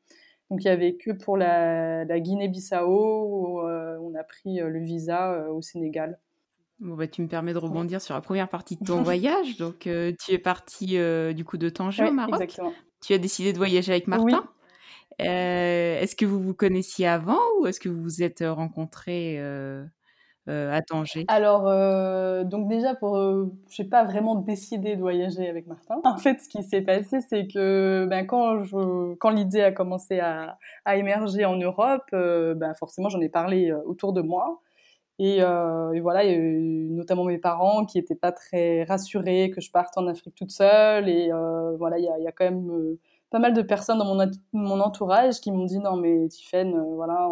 Donc il y avait que pour la, la Guinée-Bissau où on a pris le visa au Sénégal. Bon, bah, tu me permets de rebondir sur la première partie de ton voyage. Donc, euh, tu es parti euh, du coup de Tanger au Maroc. Exactement. Tu as décidé de voyager avec Martin. Euh, est-ce que vous vous connaissiez avant ou est-ce que vous vous êtes rencontrés à Tanger Alors, donc déjà, pour, je n'ai pas vraiment décidé de voyager avec Martin. En fait, ce qui s'est passé, c'est que ben, quand, je, quand l'idée a commencé à, à, émerger en Europe, ben, forcément, j'en ai parlé autour de moi. Et, voilà, notamment mes parents qui n'étaient pas très rassurés que je parte en Afrique toute seule. Et voilà, il y a, quand même pas mal de personnes dans mon, mon entourage qui m'ont dit non mais Tiffaine, voilà,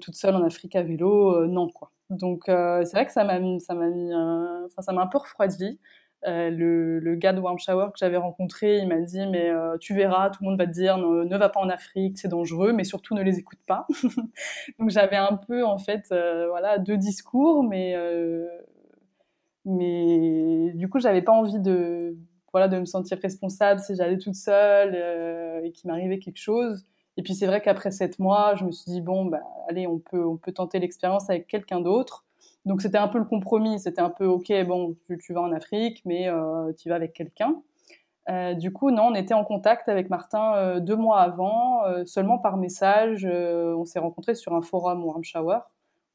toute seule en Afrique à vélo, non quoi. Donc euh, c'est vrai que ça m'a ça m'a mis, enfin ça m'a un peu refroidi. Euh, le, le, gars de Warm Shower que j'avais rencontré, il m'a dit mais euh, tu verras, tout le monde va te dire ne, ne va pas en Afrique, c'est dangereux, mais surtout ne les écoute pas. Donc j'avais un peu en fait voilà deux discours, mais mais du coup j'avais pas envie de voilà de me sentir responsable si j'allais toute seule et qu'il m'arrivait quelque chose. Et puis c'est vrai qu'après sept mois, je me suis dit bon, bah, allez, on peut, on peut tenter l'expérience avec quelqu'un d'autre. Donc c'était un peu le compromis. C'était un peu ok, bon, tu, vas en Afrique, mais euh, tu vas avec quelqu'un. Euh, du coup, non, on était en contact avec Martin euh, deux mois avant, seulement par message. on s'est rencontrés sur un forum Warm Shower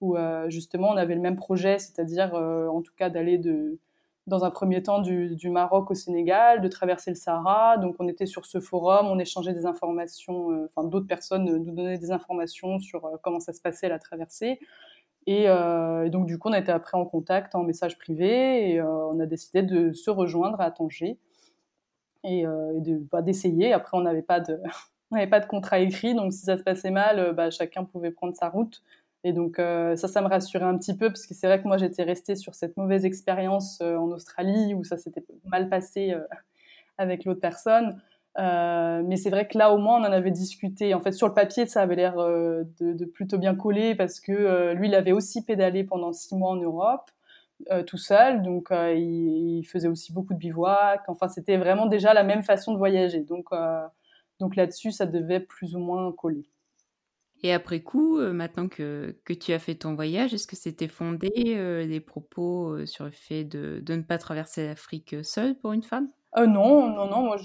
où justement on avait le même projet, c'est-à-dire en tout cas d'aller de dans un premier temps du, Maroc au Sénégal, de traverser le Sahara. Donc on était sur ce forum, on échangeait des informations, euh, enfin d'autres personnes nous donnaient des informations sur euh, comment ça se passait la traversée. Euh, et, donc du coup on a été après en contact en message privé et on a décidé de se rejoindre à Tanger et, de bah, d'essayer. Après on n'avait pas de pas de contrat écrit, donc si ça se passait mal, bah, chacun pouvait prendre sa route. Et donc euh, ça, ça me rassurait un petit peu parce que c'est vrai que moi j'étais restée sur cette mauvaise expérience euh, en Australie où ça s'était mal passé euh, avec l'autre personne. mais c'est vrai que là au moins on en avait discuté. En fait sur le papier ça avait l'air de, de, plutôt bien coller parce que lui il avait aussi pédalé pendant six mois en Europe. tout seul, donc il, il, faisait aussi beaucoup de bivouac. Enfin, c'était vraiment déjà la même façon de voyager. Donc, donc là-dessus, ça devait plus ou moins coller. Et après coup, euh, maintenant que, que, tu as fait ton voyage, est-ce que c'était fondé euh, des propos euh, sur le fait de, de, ne pas traverser l'Afrique seule pour une femme? Non, non, non. Moi,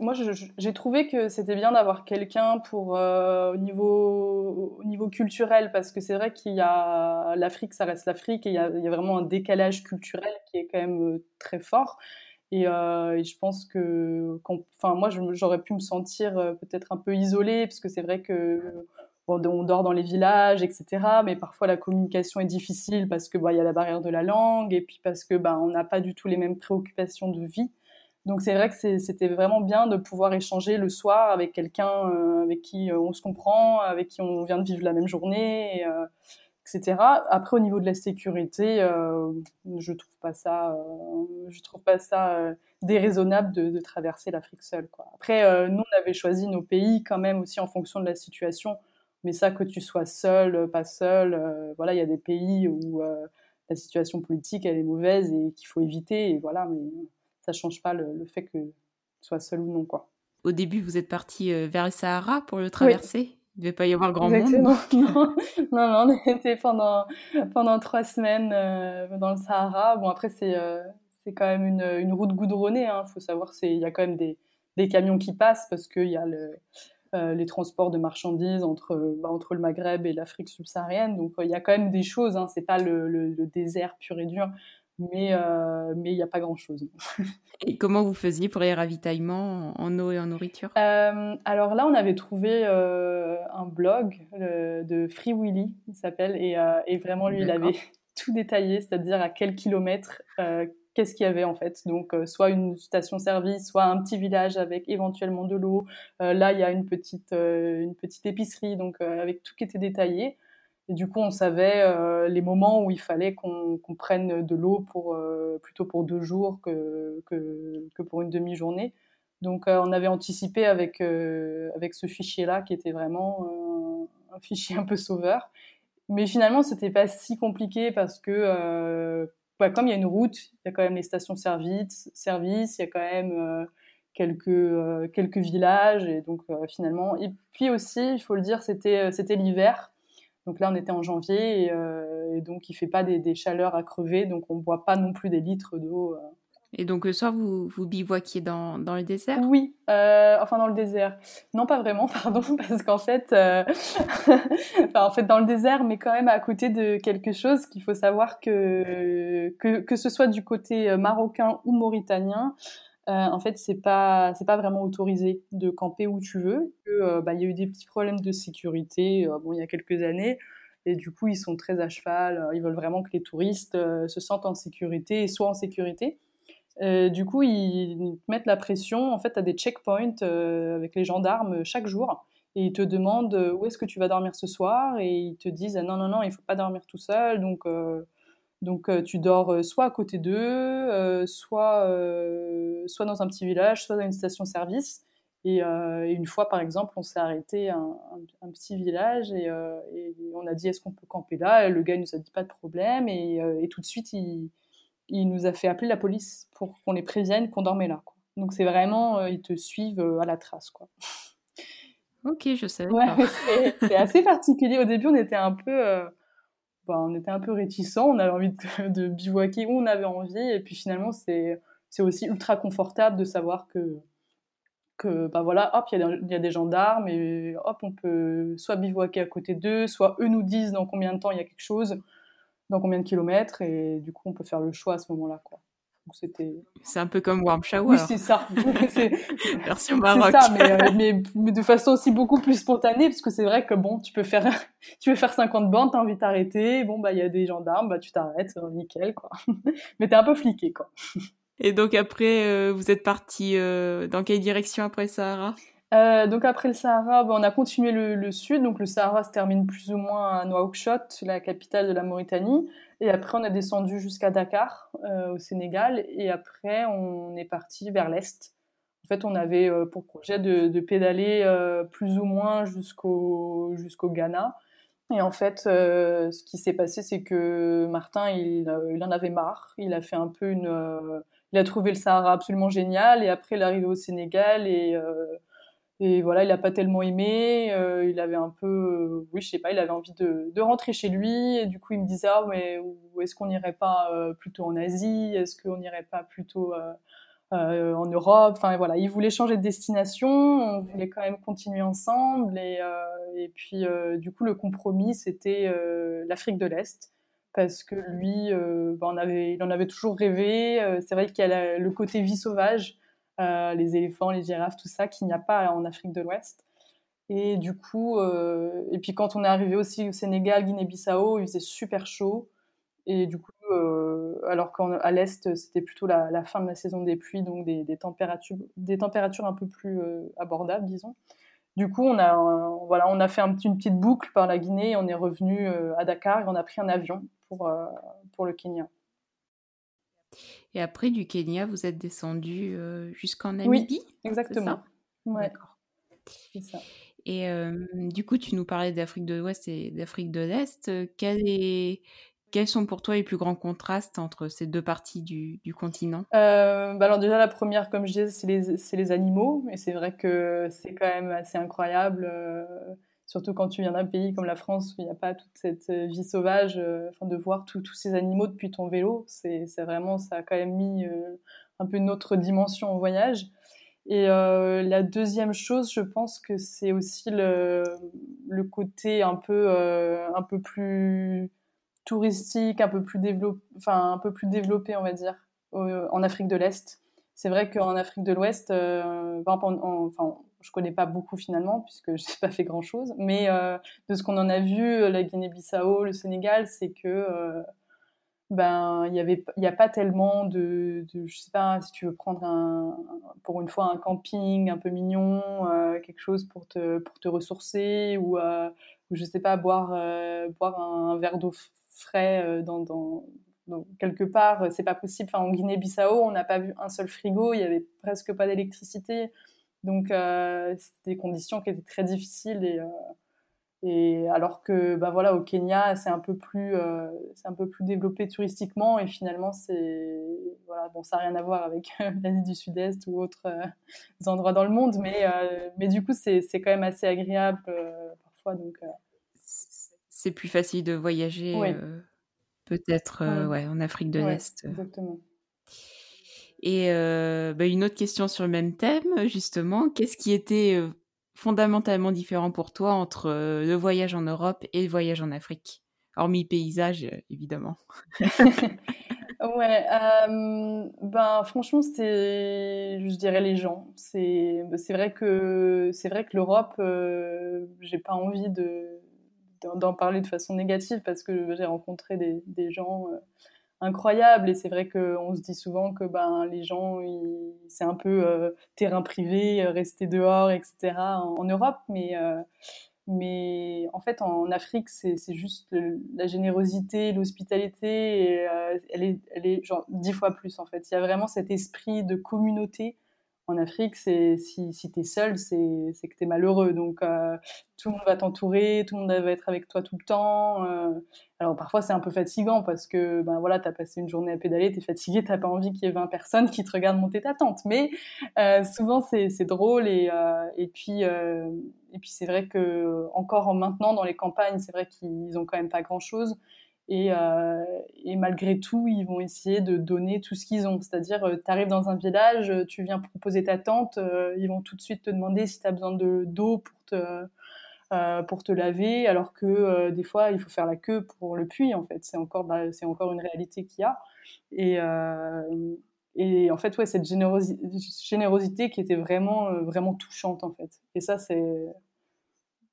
moi, j'ai trouvé que c'était bien d'avoir quelqu'un pour au niveau, au niveau culturel, parce que c'est vrai qu'il y a l'Afrique, ça reste l'Afrique, et il y, a, il y, a, vraiment un décalage culturel qui est quand même très fort. Et, et, je pense que, enfin, moi, j'aurais pu me sentir peut-être un peu isolée, parce que c'est vrai que on dort dans les villages, etc. Mais parfois la communication est difficile parce que bah, il y a la barrière de la langue et puis parce que bah, on n'a pas du tout les mêmes préoccupations de vie. Donc c'est vrai que c'était vraiment bien de pouvoir échanger le soir avec quelqu'un euh, avec qui euh, on se comprend, avec qui on vient de vivre la même journée, euh, etc. Après au niveau de la sécurité, je trouve pas ça, je trouve pas ça déraisonnable de, traverser l'Afrique seule. Après nous on avait choisi nos pays quand même aussi en fonction de la situation. Mais ça, que tu sois seul, pas seul, euh, voilà, il y a des pays où euh, la situation politique elle est mauvaise et qu'il faut éviter. Et voilà, mais ça change pas le, fait que tu sois seul ou non, quoi. Au début, vous êtes parti euh, vers le Sahara pour le traverser. Il ne devait pas y avoir grand monde. non, non, on était pendant pendant trois semaines dans le Sahara. Bon, après c'est c'est quand même une, une route goudronnée. Il hein. faut savoir, il y a quand même des, des camions qui passent parce qu'il y a le euh, les transports de marchandises entre, bah, entre le Maghreb et l'Afrique subsaharienne. Donc il y a quand même des choses, hein, c'est pas le, le, désert pur et dur, mais euh, mais il n'y a pas grand-chose. et comment vous faisiez pour les ravitaillements en eau et en nourriture? Euh, Alors là, on avait trouvé un blog de Free Willy, il s'appelle, et, et, vraiment lui, il avait tout détaillé, c'est-à-dire à quel kilomètre qu'est-ce qu'il y avait en fait. Donc, euh, soit une station-service, soit un petit village avec éventuellement de l'eau. Euh, là, il y a une petite, euh, une petite épicerie, donc avec tout qui était détaillé. Et du coup, on savait les moments où il fallait qu'on prenne de l'eau pour plutôt pour deux jours que, que, que pour une demi-journée. Donc, on avait anticipé avec avec ce fichier-là qui était vraiment un fichier un peu sauveur. Mais finalement, c'était pas si compliqué parce que comme il y a une route, il y a quand même les stations-service, service, il y a quand même euh, quelques, euh, quelques villages. Et donc, euh, finalement. Et puis aussi, il faut le dire, c'était, l'hiver. Donc là, on était en janvier et, donc il fait pas des, chaleurs à crever. Donc, on ne boit pas non plus des litres d'eau Et donc le soir, vous, vous bivouaquiez dans, dans le désert? Oui, euh, enfin dans le désert. Non, pas vraiment, pardon, parce qu'en fait, euh, en fait, dans le désert, mais quand même à côté de quelque chose qu'il faut savoir que, que, que ce soit du côté euh, marocain ou mauritanien, euh, en fait, c'est pas pas vraiment autorisé de camper où tu veux. Euh, bah, il y a eu des petits problèmes de sécurité, euh, bon, il y a quelques années. Et du coup, ils sont très à cheval. Ils veulent vraiment que les touristes se sentent en sécurité et soient en sécurité. Euh, du coup, ils mettent la pression. En fait, tu des checkpoints euh, avec les gendarmes chaque jour. Et ils te demandent euh, où est-ce que tu vas dormir ce soir? Et ils te disent ah, non, non, non, il faut pas dormir tout seul. Donc, donc tu dors soit à côté d'eux, soit, soit dans un petit village, soit dans une station-service. Et, une fois, par exemple, on s'est arrêté à un, petit village et, on a dit est-ce qu'on peut camper là? Et Le gars nous a dit pas de problème. Et, et tout de suite, il il nous a fait appeler la police pour qu'on les prévienne qu'on dormait là. Quoi. Donc c'est vraiment, euh, ils te suivent euh, à la trace. Quoi. Ok, je sais. Ouais, c'est assez particulier. Au début, on était un peu, euh, bah, on était un peu réticents. On avait envie de, de, bivouaquer où on avait envie, et puis finalement, c'est aussi ultra confortable de savoir que que bah voilà, hop, il y, y, a des gendarmes et hop, on peut soit bivouaquer à côté d'eux, soit eux nous disent dans combien de temps il y a quelque chose dans combien de kilomètres et du coup on peut faire le choix à ce moment-là quoi. c'était. C'est un peu comme Warm Shower. Oui c'est ça. Version Maroc. Euh, mais, mais, de façon aussi beaucoup plus spontanée parce que c'est vrai que bon tu peux faire tu veux faire 50 bornes t'as envie de t'arrêter bon bah il y a des gendarmes bah tu t'arrêtes euh, nickel quoi. mais t'es un peu fliqué quoi. Et donc après euh, vous êtes parti dans quelle direction après Sahara euh, donc après le Sahara, ben, on a continué le, sud. Donc le Sahara se termine plus ou moins à Nouakchott, la capitale de la Mauritanie. Et après, on a descendu jusqu'à Dakar, euh, au Sénégal. Et après, on est parti vers l'est. En fait, on avait euh, pour projet de, pédaler plus ou moins jusqu'au jusqu'au Ghana. Et en fait, ce qui s'est passé, c'est que Martin, il, il, en avait marre. Il a fait un peu une, il a trouvé le Sahara absolument génial. Et après, il est arrivé au Sénégal et et voilà, il n'a pas tellement aimé. Euh, il avait un peu, euh, oui, je sais pas, il avait envie de, rentrer chez lui. Et du coup, il me disait, ah, mais est-ce qu'on n'irait pas euh, plutôt en Asie? Est-ce qu'on n'irait pas plutôt en Europe? Enfin, voilà, il voulait changer de destination. On voulait quand même continuer ensemble. Et, puis, du coup, le compromis, c'était l'Afrique de l'Est. Parce que lui, ben, il en avait toujours rêvé. C'est vrai qu'il y a le côté vie sauvage. Euh, les éléphants, les girafes, tout ça, qu'il n'y a pas en Afrique de l'Ouest. Et du coup, euh, et puis quand on est arrivé aussi au Sénégal, Guinée-Bissau, il faisait super chaud. Et du coup, euh, alors qu'à l'Est, c'était plutôt la, la, fin de la saison des pluies, donc des, températures, des températures un peu plus abordables, disons. Du coup, on a, voilà, on a fait un, une petite boucle par la Guinée, on est revenu à Dakar et on a pris un avion pour, pour le Kenya. Et après, du Kenya, vous êtes descendu euh, jusqu'en Namibie Oui, exactement. Ouais. D'accord. Ça. Et euh, du coup, tu nous parlais d'Afrique de l'Ouest et d'Afrique de l'Est. Quel est... Quels sont pour toi les plus grands contrastes entre ces deux parties du, du continent? Euh, bah Alors déjà, la première, comme je disais, c'est les, les, animaux. Et c'est vrai que c'est quand même assez incroyable. Surtout quand tu viens d'un pays comme la France où il n'y a pas toute cette euh, vie sauvage, euh, enfin, de voir tous ces animaux depuis ton vélo, c'est vraiment, ça a quand même mis euh, un peu une autre dimension au voyage. Et la deuxième chose, je pense que c'est aussi le, côté un peu, un peu plus touristique, un peu plus développé, un peu plus développé, on va dire, en Afrique de l'Est. C'est vrai qu'en Afrique de l'Ouest, je connais pas beaucoup finalement puisque je n'ai pas fait grand chose, mais euh, de ce qu'on en a vu, euh, la Guinée-Bissau, le Sénégal, c'est que euh, ben il y avait il y a pas tellement de, de, je sais pas si tu veux prendre un pour une fois un camping un peu mignon, euh, quelque chose pour te pour te ressourcer ou, ou je sais pas boire boire un, verre d'eau frais dans, quelque part, c'est pas possible. En Guinée-Bissau, on n'a pas vu un seul frigo, il y avait presque pas d'électricité. Donc, euh, c'était des conditions qui étaient très difficiles. Et, euh, et alors que, bah voilà, au Kenya, c'est un peu plus, euh, c'est un peu plus développé touristiquement. Et finalement, c'est, voilà, bon, ça n'a rien à voir avec l'Asie du Sud-Est ou autres endroits dans le monde, mais, mais du coup, c'est, c'est quand même assez agréable parfois. Donc, c'est plus facile de voyager, oui. peut-être, oui. ouais, en Afrique de ouais, l'Est. Exactement. Et bah, une autre question sur le même thème, justement, qu'est-ce qui était fondamentalement différent pour toi entre le voyage en Europe et le voyage en Afrique? Hormis paysage, évidemment. Ouais, ben franchement, c'est, je dirais les gens. C'est, c'est vrai que c'est vrai que l'Europe, euh, j'ai pas envie de d'en parler de façon négative parce que j'ai rencontré des, des gens euh, incroyables et c'est vrai qu'on se dit souvent que ben les gens, c'est un peu euh, terrain privé, rester dehors, etc. en, Europe, mais mais en fait, en Afrique, c'est juste la générosité, l'hospitalité, euh, elle, est, elle est genre dix fois plus en fait. Il y a vraiment cet esprit de communauté en Afrique, c'est si, si tu es seul, c'est que tu es malheureux. Donc, euh, tout le monde va t'entourer, tout le monde va être avec toi tout le temps. Euh. alors, parfois, c'est un peu fatigant parce que ben, voilà, tu as passé une journée à pédaler, tu es fatigué, tu pas envie qu'il y ait 20 personnes qui te regardent monter ta tente. Mais euh, souvent, c'est drôle. Et, et puis, et puis c'est vrai que encore maintenant, dans les campagnes, c'est vrai qu'ils ont quand même pas grand-chose. Euh, et, malgré tout, ils vont essayer de donner tout ce qu'ils ont. C'est-à-dire, euh, tu arrives dans un village, euh, tu viens proposer ta tente, ils vont tout de suite te demander si tu as besoin d'eau pour te, pour te laver, alors que des fois, il faut faire la queue pour le puits, en fait. C'est encore, c'est encore une réalité qu'il y a. Et, et en fait, ouais, cette générosité, générosité qui était vraiment, vraiment touchante, en fait. Et ça, c'est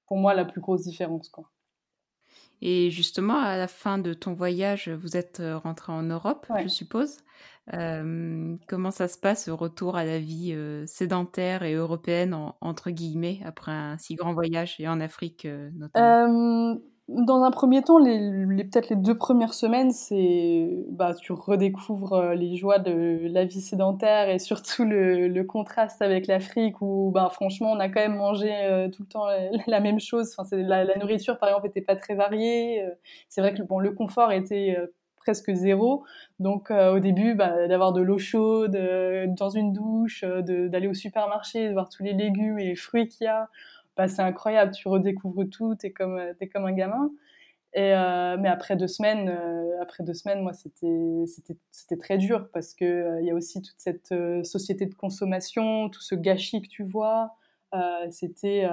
pour moi la plus grosse différence, quoi. Et justement, à la fin de ton voyage, vous êtes euh, rentré en Europe, je suppose. Euh, comment ça se passe, le retour à la vie euh, sédentaire et européenne, entre guillemets, après un si grand voyage, et en Afrique notamment? Dans un premier temps, les, peut-être les deux premières semaines, c'est bah, tu redécouvres euh, les joies de la vie sédentaire et surtout le, contraste avec l'Afrique où bah, franchement on a quand même mangé euh, tout le temps la, même chose. Enfin, la, la, nourriture par exemple n'était pas très variée. Euh, c'est vrai que bon, le confort était presque zéro. Donc au début, bah, d'avoir de l'eau chaude dans une douche, d'aller au supermarché, de voir tous les légumes et les fruits qu'il y a. Bah, c'est incroyable, tu redécouvres tout, t'es comme, euh, es comme un gamin. Et, euh, mais après deux semaines, euh, après deux semaines, moi, c'était, très dur parce que il y a aussi toute cette société de consommation, tout ce gâchis que tu vois. c'était,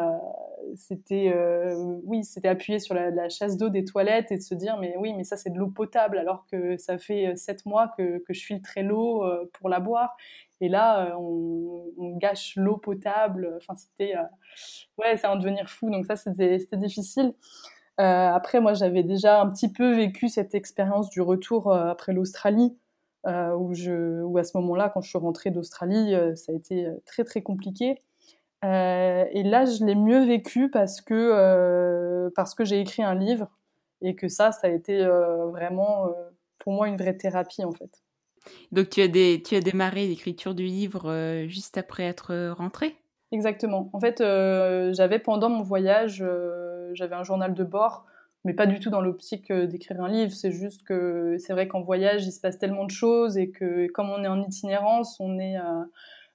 oui, c'était appuyé sur la, la chasse d'eau des toilettes et de se dire, mais oui, mais ça c'est de l'eau potable alors que ça fait sept mois que, que je filtrais l'eau pour la boire. Et là, euh, on, gâche l'eau potable. Enfin, c'était, euh, ouais, c'est en devenir fou. Donc ça, c'était difficile. Euh, après, moi, j'avais déjà un petit peu vécu cette expérience du retour après l'Australie, où, je, où à ce moment-là, quand je suis rentrée d'Australie, ça a été très très compliqué. et là, je l'ai mieux vécu parce que parce que j'ai écrit un livre et que ça, ça a été vraiment pour moi une vraie thérapie en fait. Donc tu as, des, tu as démarré l'écriture du livre euh, juste après être rentré Exactement. En fait, euh, j'avais pendant mon voyage, euh, j'avais un journal de bord, mais pas du tout dans l'optique d'écrire un livre. C'est juste que c'est vrai qu'en voyage, il se passe tellement de choses et que comme on est en itinérance, on est...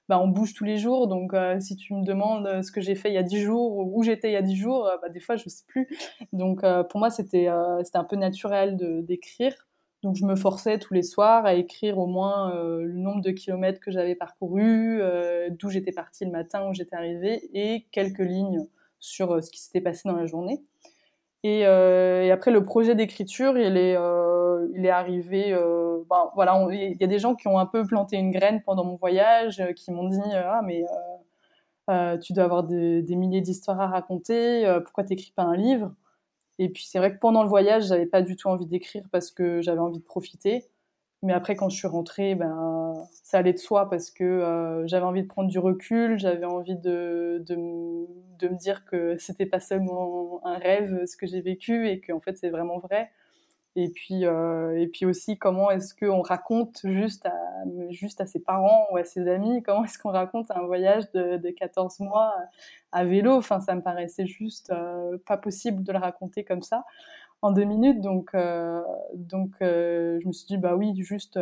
Bah, on bouge tous les jours, donc si tu me demandes ce que j'ai fait il y a dix jours, ou où j'étais il y a dix jours, bah, des fois je sais plus. Donc pour moi c'était un peu naturel d'écrire. Donc je me forçais tous les soirs à écrire au moins euh, le nombre de kilomètres que j'avais parcouru, euh, d'où j'étais partie le matin, où j'étais arrivée, et quelques lignes sur euh, ce qui s'était passé dans la journée. Et, après le projet d'écriture, il est, arrivé. Ben, voilà, il y a des gens qui ont un peu planté une graine pendant mon voyage, qui m'ont dit ah mais tu dois avoir des milliers d'histoires à raconter, pourquoi t'écris pas un livre? Et puis c'est vrai que pendant le voyage, j'avais pas du tout envie d'écrire parce que j'avais envie de profiter. Mais après, quand je suis rentrée, ben, ça allait de soi parce que euh, j'avais envie de prendre du recul, j'avais envie de, de, de, me dire que c'était pas seulement un rêve ce que j'ai vécu et qu'en fait c'est vraiment vrai. Et puis, euh, et puis aussi, comment est-ce qu'on raconte juste à, juste à ses parents ou à ses amis, comment est-ce qu'on raconte un voyage de, de, 14 mois à vélo? Enfin, ça me paraissait juste euh, pas possible de le raconter comme ça en deux minutes. Donc, euh, donc je me suis dit, bah oui, juste,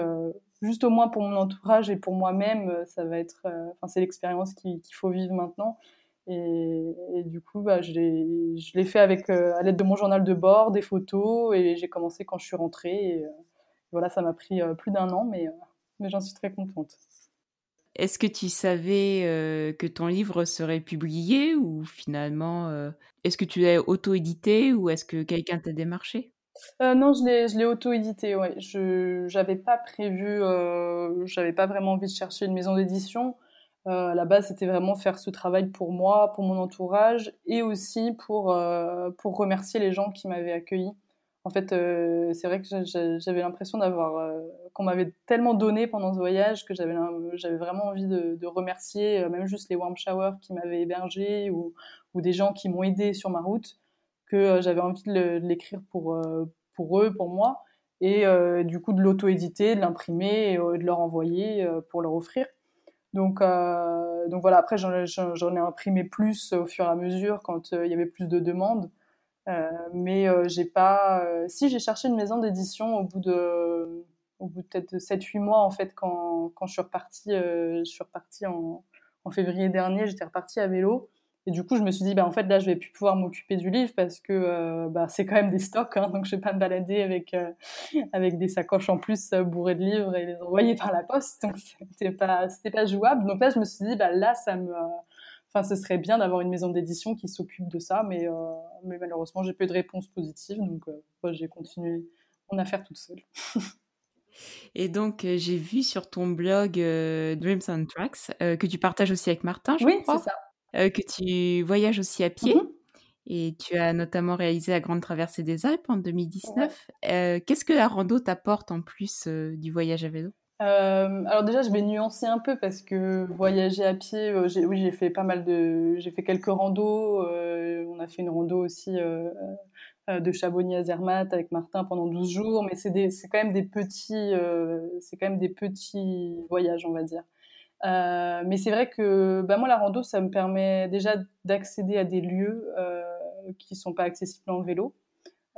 juste au moins pour mon entourage et pour moi-même, ça va être, enfin, c'est l'expérience qu'il faut vivre maintenant. Et, du coup, bah, je l'ai fait avec, euh, à l'aide de mon journal de bord, des photos, et j'ai commencé quand je suis rentrée. Et, euh, voilà, ça m'a pris euh, plus d'un an, mais, mais j'en suis très contente. Est-ce que tu savais que ton livre serait publié ou finalement, est-ce que tu l'as auto-édité ou est-ce que quelqu'un t'a démarché? Non, je l'ai auto-édité, ouais. Je n'avais pas prévu, j'avais pas vraiment envie de chercher une maison d'édition. Euh, à la base, c'était vraiment faire ce travail pour moi, pour mon entourage, et aussi pour, euh, pour remercier les gens qui m'avaient accueilli. En fait, euh, c'est vrai que j'avais l'impression d'avoir qu'on m'avait tellement donné pendant ce voyage que j'avais vraiment envie de, de remercier, même juste les warm showers qui m'avaient hébergé ou, ou des gens qui m'ont aidé sur ma route, que j'avais envie de l'écrire pour pour eux, pour moi, et du coup de l'auto-éditer, de l'imprimer et de leur envoyer pour leur offrir. Donc, euh, donc voilà, après j'en ai imprimé plus au fur et à mesure quand euh, il y avait plus de demandes. Euh, mais j'ai pas. si j'ai cherché une maison d'édition au bout de, au bout peut-être 7-8 mois en fait quand, quand je suis repartie, je suis repartie en, en février dernier, j'étais repartie à vélo. Et du coup, je me suis dit, bah, en fait, là, je vais plus pouvoir m'occuper du livre parce que euh, bah, c'est quand même des stocks, hein, donc je vais pas me balader avec, euh, avec des sacoches en plus euh, bourrées de livres et les envoyer par la poste. Donc, c'était pas, c'était pas jouable. Donc là, je me suis dit, bah, là, ça me. Enfin, ce serait bien d'avoir une maison d'édition qui s'occupe de ça, mais, mais malheureusement, j'ai peu de réponses positives, donc j'ai continué mon affaire toute seule. Et donc, j'ai vu sur ton blog Dreams and Tracks que tu partages aussi avec Martin, je oui, crois. Oui, c'est ça. Euh, que tu voyages aussi à pied. Mmh et tu as notamment réalisé la Grande Traversée des Alpes en 2019. Euh, qu'est-ce que la rando t'apporte en plus euh, du voyage à vélo? Alors déjà, je vais nuancer un peu parce que voyager à pied, oui, j'ai fait pas mal de, j'ai fait quelques randos. on a fait une rando aussi de Chabonnier à Zermatt avec Martin pendant 12 jours, mais c'est quand même des petits, c'est quand même des petits voyages, on va dire. Euh, mais c'est vrai que bah, moi, la rando, ça me permet déjà d'accéder à des lieux euh, qui ne sont pas accessibles en vélo.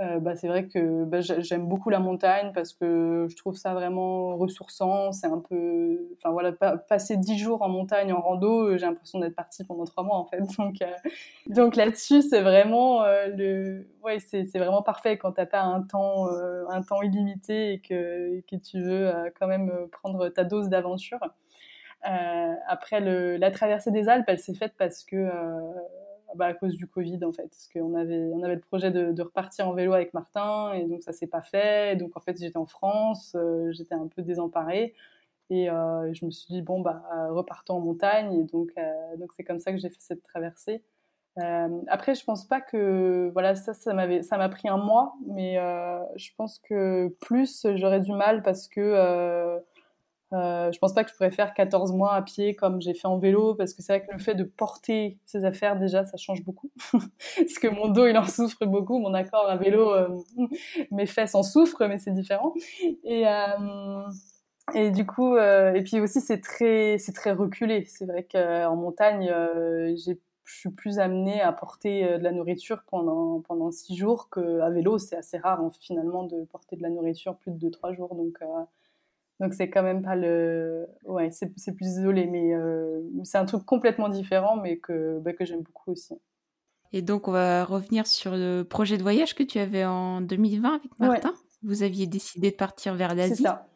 Euh, bah, c'est vrai que bah, j'aime beaucoup la montagne parce que je trouve ça vraiment ressourçant. C'est un peu, enfin voilà, passer dix jours en montagne en rando, j'ai l'impression d'être partie pendant trois mois en fait. Donc, là-dessus, c'est vraiment le, ouais, vraiment parfait quand t'as pas un temps, un temps illimité et que tu veux quand même prendre ta dose d'aventure. Euh, après, le, la traversée des Alpes, elle s'est faite parce que, euh, bah, à cause du Covid, en fait. Parce qu'on avait, on avait le projet de, de, repartir en vélo avec Martin, et donc ça s'est pas fait. donc, en fait, j'étais en France, euh, j'étais un peu désemparée. Et euh, je me suis dit, bon, bah, repartons en montagne. Et donc, donc c'est comme ça que j'ai fait cette traversée. après, je pense pas que, voilà, ça, ça m'avait, ça m'a pris un mois, mais je pense que plus j'aurais du mal parce que euh, je pense pas que je pourrais faire 14 mois à pied comme j'ai fait en vélo parce que c'est vrai que le fait de porter ses affaires déjà ça change beaucoup. Parce que mon dos il en souffre beaucoup mon accord à vélo euh, mes fesses en souffrent mais c'est différent. Et euh, et du coup euh, et puis aussi c'est très très reculé. C'est vrai qu'en montagne je suis plus amenée à porter de la nourriture pendant pendant six jours qu'à vélo. C'est assez rare hein, finalement de porter de la nourriture plus de deux trois jours. Donc donc c'est quand même pas le. Ouais, c'est plus isolé, mais euh, c'est un truc complètement différent, mais que, bah, que j'aime beaucoup aussi. Et donc on va revenir sur le projet de voyage que tu avais en 2020 avec Martin. Vous aviez décidé de partir vers l'Asie. C'est ça.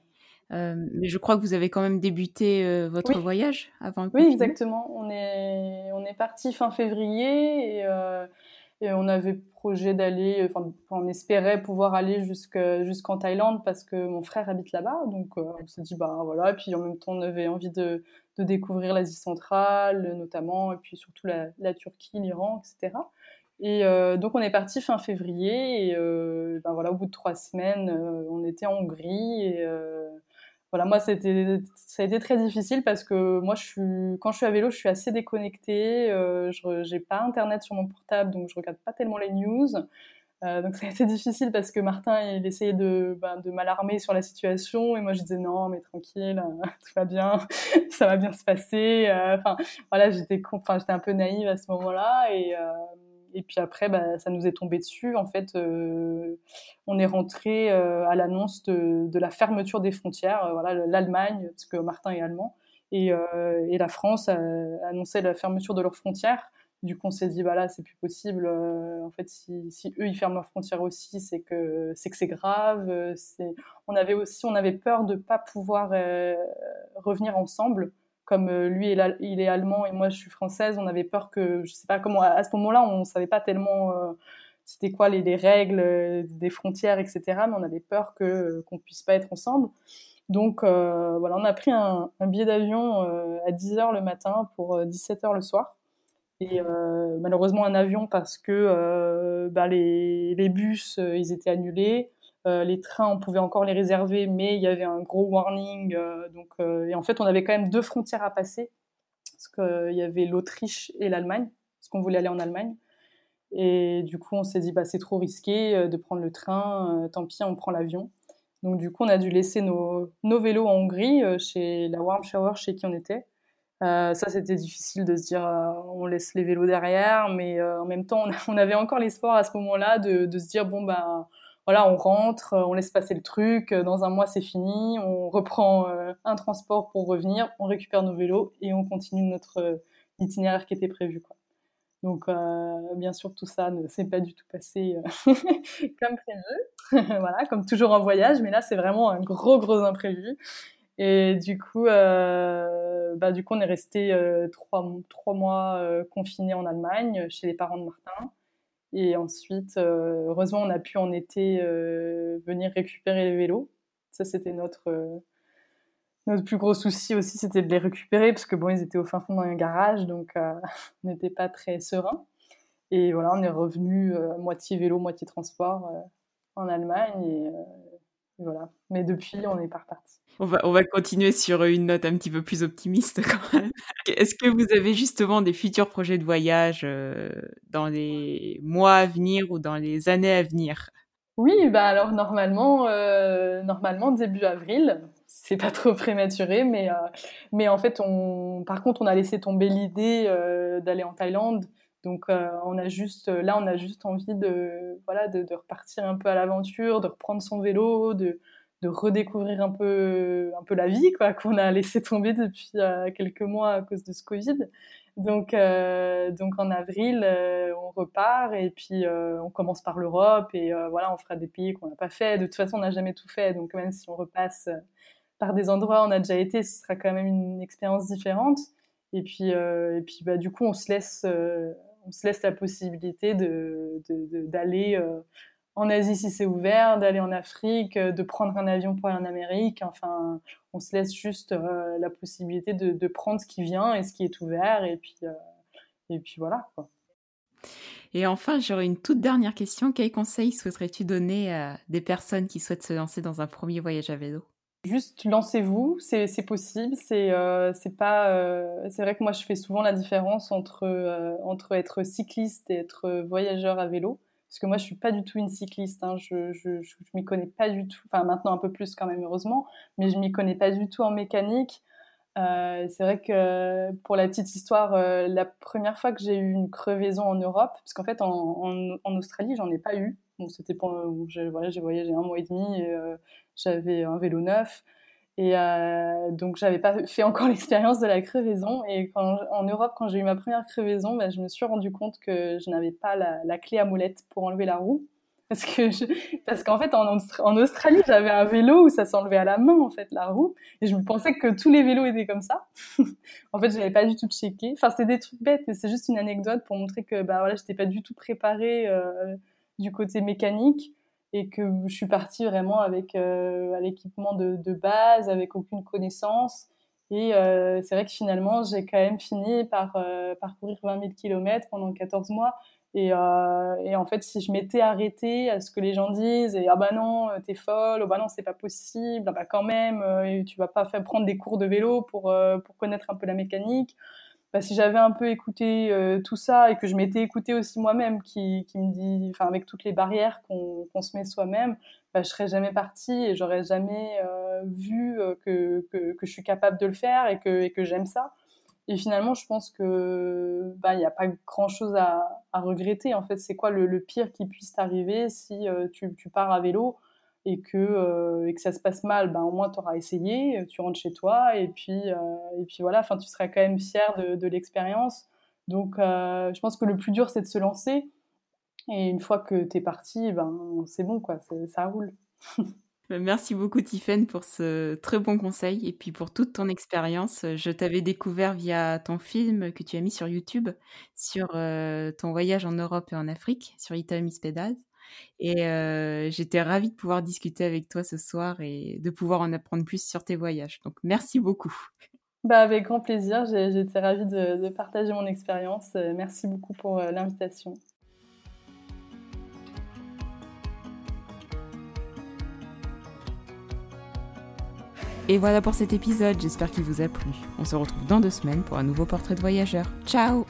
Euh, mais je crois que vous avez quand même débuté euh, votre voyage avant le Oui, exactement. On est, on est parti fin février et et on avait projet d'aller, enfin, on espérait pouvoir aller jusqu'en Thaïlande parce que mon frère habite là-bas. Donc, euh, on s'est dit, bah voilà. Et puis, en même temps, on avait envie de, de découvrir l'Asie centrale, notamment, et puis surtout la, la Turquie, l'Iran, etc. Et euh, donc, on est parti fin février. Et euh, ben voilà, au bout de trois semaines, on était en Hongrie. Et voilà, moi, ça a été très difficile parce que moi, je suis, quand je suis à vélo, je suis assez déconnectée. Euh, je n'ai pas Internet sur mon portable, donc je regarde pas tellement les news. Euh, donc ça a été difficile parce que Martin, il essayait de, ben, de m'alarmer sur la situation et moi je disais non mais tranquille, tout va bien, ça va bien se passer. Euh, enfin voilà, j'étais un peu naïve à ce moment-là et et puis après, bah, ça nous est tombé dessus. En fait, euh, on est rentré euh, à l'annonce de, la fermeture des frontières. Euh, voilà, l'Allemagne, parce que Martin est allemand, et, la France a annoncé la fermeture de leurs frontières. Du coup, on s'est dit, bah là, c'est plus possible. en fait, si, si, eux, ils ferment leurs frontières aussi, c'est que c'est que c'est grave. on avait aussi, on avait peur de pas pouvoir revenir ensemble comme lui il est allemand et moi je suis française, on avait peur que, je sais pas comment, à ce moment-là, on savait pas tellement c'était quoi les, règles des frontières, etc. Mais on avait peur que qu'on puisse pas être ensemble. Donc voilà, on a pris un, billet d'avion à 10h le matin pour 17h le soir. Et euh, malheureusement, un avion parce que euh, bah, les, les, bus, euh, ils étaient annulés. Les trains, on pouvait encore les réserver, mais il y avait un gros warning. donc, et en fait, on avait quand même deux frontières à passer. Parce qu'il y avait l'Autriche et l'Allemagne, parce qu'on voulait aller en Allemagne. Et du coup, on s'est dit, bah, c'est trop risqué de prendre le train, tant pis, on prend l'avion. Donc, du coup, on a dû laisser nos, vélos en Hongrie, chez la Warm Shower, chez qui on était. Euh, ça, c'était difficile de se dire euh, on laisse les vélos derrière, mais euh, en même temps, on, avait encore l'espoir à ce moment-là de, de, se dire bon ben voilà, on rentre, on laisse passer le truc, dans un mois c'est fini, on reprend un transport pour revenir, on récupère nos vélos et on continue notre itinéraire qui était prévu. Donc bien sûr tout ça ne s'est pas du tout passé comme prévu, voilà, comme toujours en voyage, mais là c'est vraiment un gros gros imprévu. Et du coup, euh, bah, du coup, on est resté euh, trois, trois, mois euh, confinés en Allemagne, chez les parents de Martin. Et ensuite, euh, heureusement, on a pu en été euh, venir récupérer les vélos. Ça, c'était notre, notre plus gros souci aussi, c'était de les récupérer, parce que bon, ils étaient au fin fond dans un garage, donc on n'était pas très serein. Et voilà, on est revenu moitié vélo, moitié transport en Allemagne. Voilà. Mais depuis, on n'est pas reparti. On va, on va continuer sur une note un petit peu plus optimiste quand même. Est-ce que vous avez justement des futurs projets de voyage euh, dans les mois à venir ou dans les années à venir? Oui, bah alors normalement, euh, normalement début avril. C'est pas trop prématuré, mais, euh, mais en fait, on, par contre, on a laissé tomber l'idée d'aller en Thaïlande. Donc, on a juste, là, on a juste envie de, voilà, de, de repartir un peu à l'aventure, de reprendre son vélo, de, de redécouvrir un peu, un peu la vie quoi qu'on a laissé tomber depuis euh, quelques mois à cause de ce Covid. Donc, euh, donc en avril, euh, on repart et puis on commence par l'Europe et voilà, on fera des pays qu'on n'a pas fait. De toute façon, on n'a jamais tout fait, donc même si on repasse par des endroits où on a déjà été, ce sera quand même une expérience différente. Et puis, et puis bah, du coup, on se laisse, on se laisse la possibilité de, d'aller en Asie si c'est ouvert, d'aller en Afrique, euh, de prendre un avion pour aller en Amérique. Enfin, on se laisse juste euh, la possibilité de, prendre ce qui vient et ce qui est ouvert. Et puis, euh, et puis voilà. Quoi. Et enfin, j'aurais une toute dernière question. Quels conseils souhaiterais-tu donner à des personnes qui souhaitent se lancer dans un premier voyage à vélo? Juste lancez-vous, c'est possible. C'est c'est pas. c'est vrai que moi je fais souvent la différence entre entre être cycliste et être voyageur à vélo parce que moi je suis pas du tout une cycliste, hein. je, je, je, m'y connais pas du tout, enfin maintenant un peu plus quand même heureusement, mais je m'y connais pas du tout en mécanique. Euh, c'est vrai que pour la petite histoire, euh, la première fois que j'ai eu une crevaison en Europe, parce qu'en fait en, en, en Australie j'en ai pas eu, donc c'était pour, j'ai voilà, voyagé un mois et demi, euh, j'avais un vélo neuf, et euh, donc, j'avais pas fait encore l'expérience de la crevaison. Et en Europe, quand j'ai eu ma première crevaison, bah, je me suis rendu compte que je n'avais pas la, clé à molette pour enlever la roue. Parce que parce qu'en fait, en, Australie, j'avais un vélo où ça s'enlevait à la main, en fait, la roue. Et je me pensais que tous les vélos étaient comme ça. en fait, je n'avais pas du tout checké. Enfin, c'était des trucs bêtes, mais c'est juste une anecdote pour montrer que, bah voilà, j'étais pas du tout préparée euh, du côté mécanique et que je suis partie vraiment avec euh, l'équipement de, base, avec aucune connaissance. Et euh, c'est vrai que finalement, j'ai quand même fini par euh, parcourir 20 000 km pendant 14 mois. Et, en fait, si je m'étais arrêtée à ce que les gens disent, et ah bah non, t'es folle, oh bah non, c'est pas possible, ah bah quand même, tu vas pas faire prendre des cours de vélo pour, pour connaître un peu la mécanique. Bah, si j'avais un peu écouté euh, tout ça et que je m'étais écouté aussi moi-même, qui, qui, me dit, enfin avec toutes les barrières qu'on se met soi-même, bah, je serais jamais partie et j'aurais jamais euh, vu euh, que, que, je suis capable de le faire et que, que j'aime ça. Et finalement, je pense que bah il n'y a pas grand-chose à, regretter. En fait, c'est quoi le, pire qui puisse t'arriver si tu, pars à vélo et que, euh, et que ça se passe mal, ben, au moins tu auras essayé, tu rentres chez toi et puis, euh, et puis voilà, enfin, tu seras quand même fier de, de l'expérience. Donc euh, je pense que le plus dur c'est de se lancer et une fois que tu es parti, ben, c'est bon, quoi, ça roule. Bah, merci beaucoup Tiffaine pour ce très bon conseil et puis pour toute ton expérience. Je t'avais découvert via ton film que tu as mis sur YouTube sur ton voyage en Europe et en Afrique, sur Italy Pedaz. Et euh, j'étais ravie de pouvoir discuter avec toi ce soir et de pouvoir en apprendre plus sur tes voyages. Donc merci beaucoup. Bah, avec grand plaisir, j'étais ravie de, de, partager mon expérience. Euh, merci beaucoup pour l'invitation. Et voilà pour cet épisode, j'espère qu'il vous a plu. On se retrouve dans deux semaines pour un nouveau portrait de voyageur. Ciao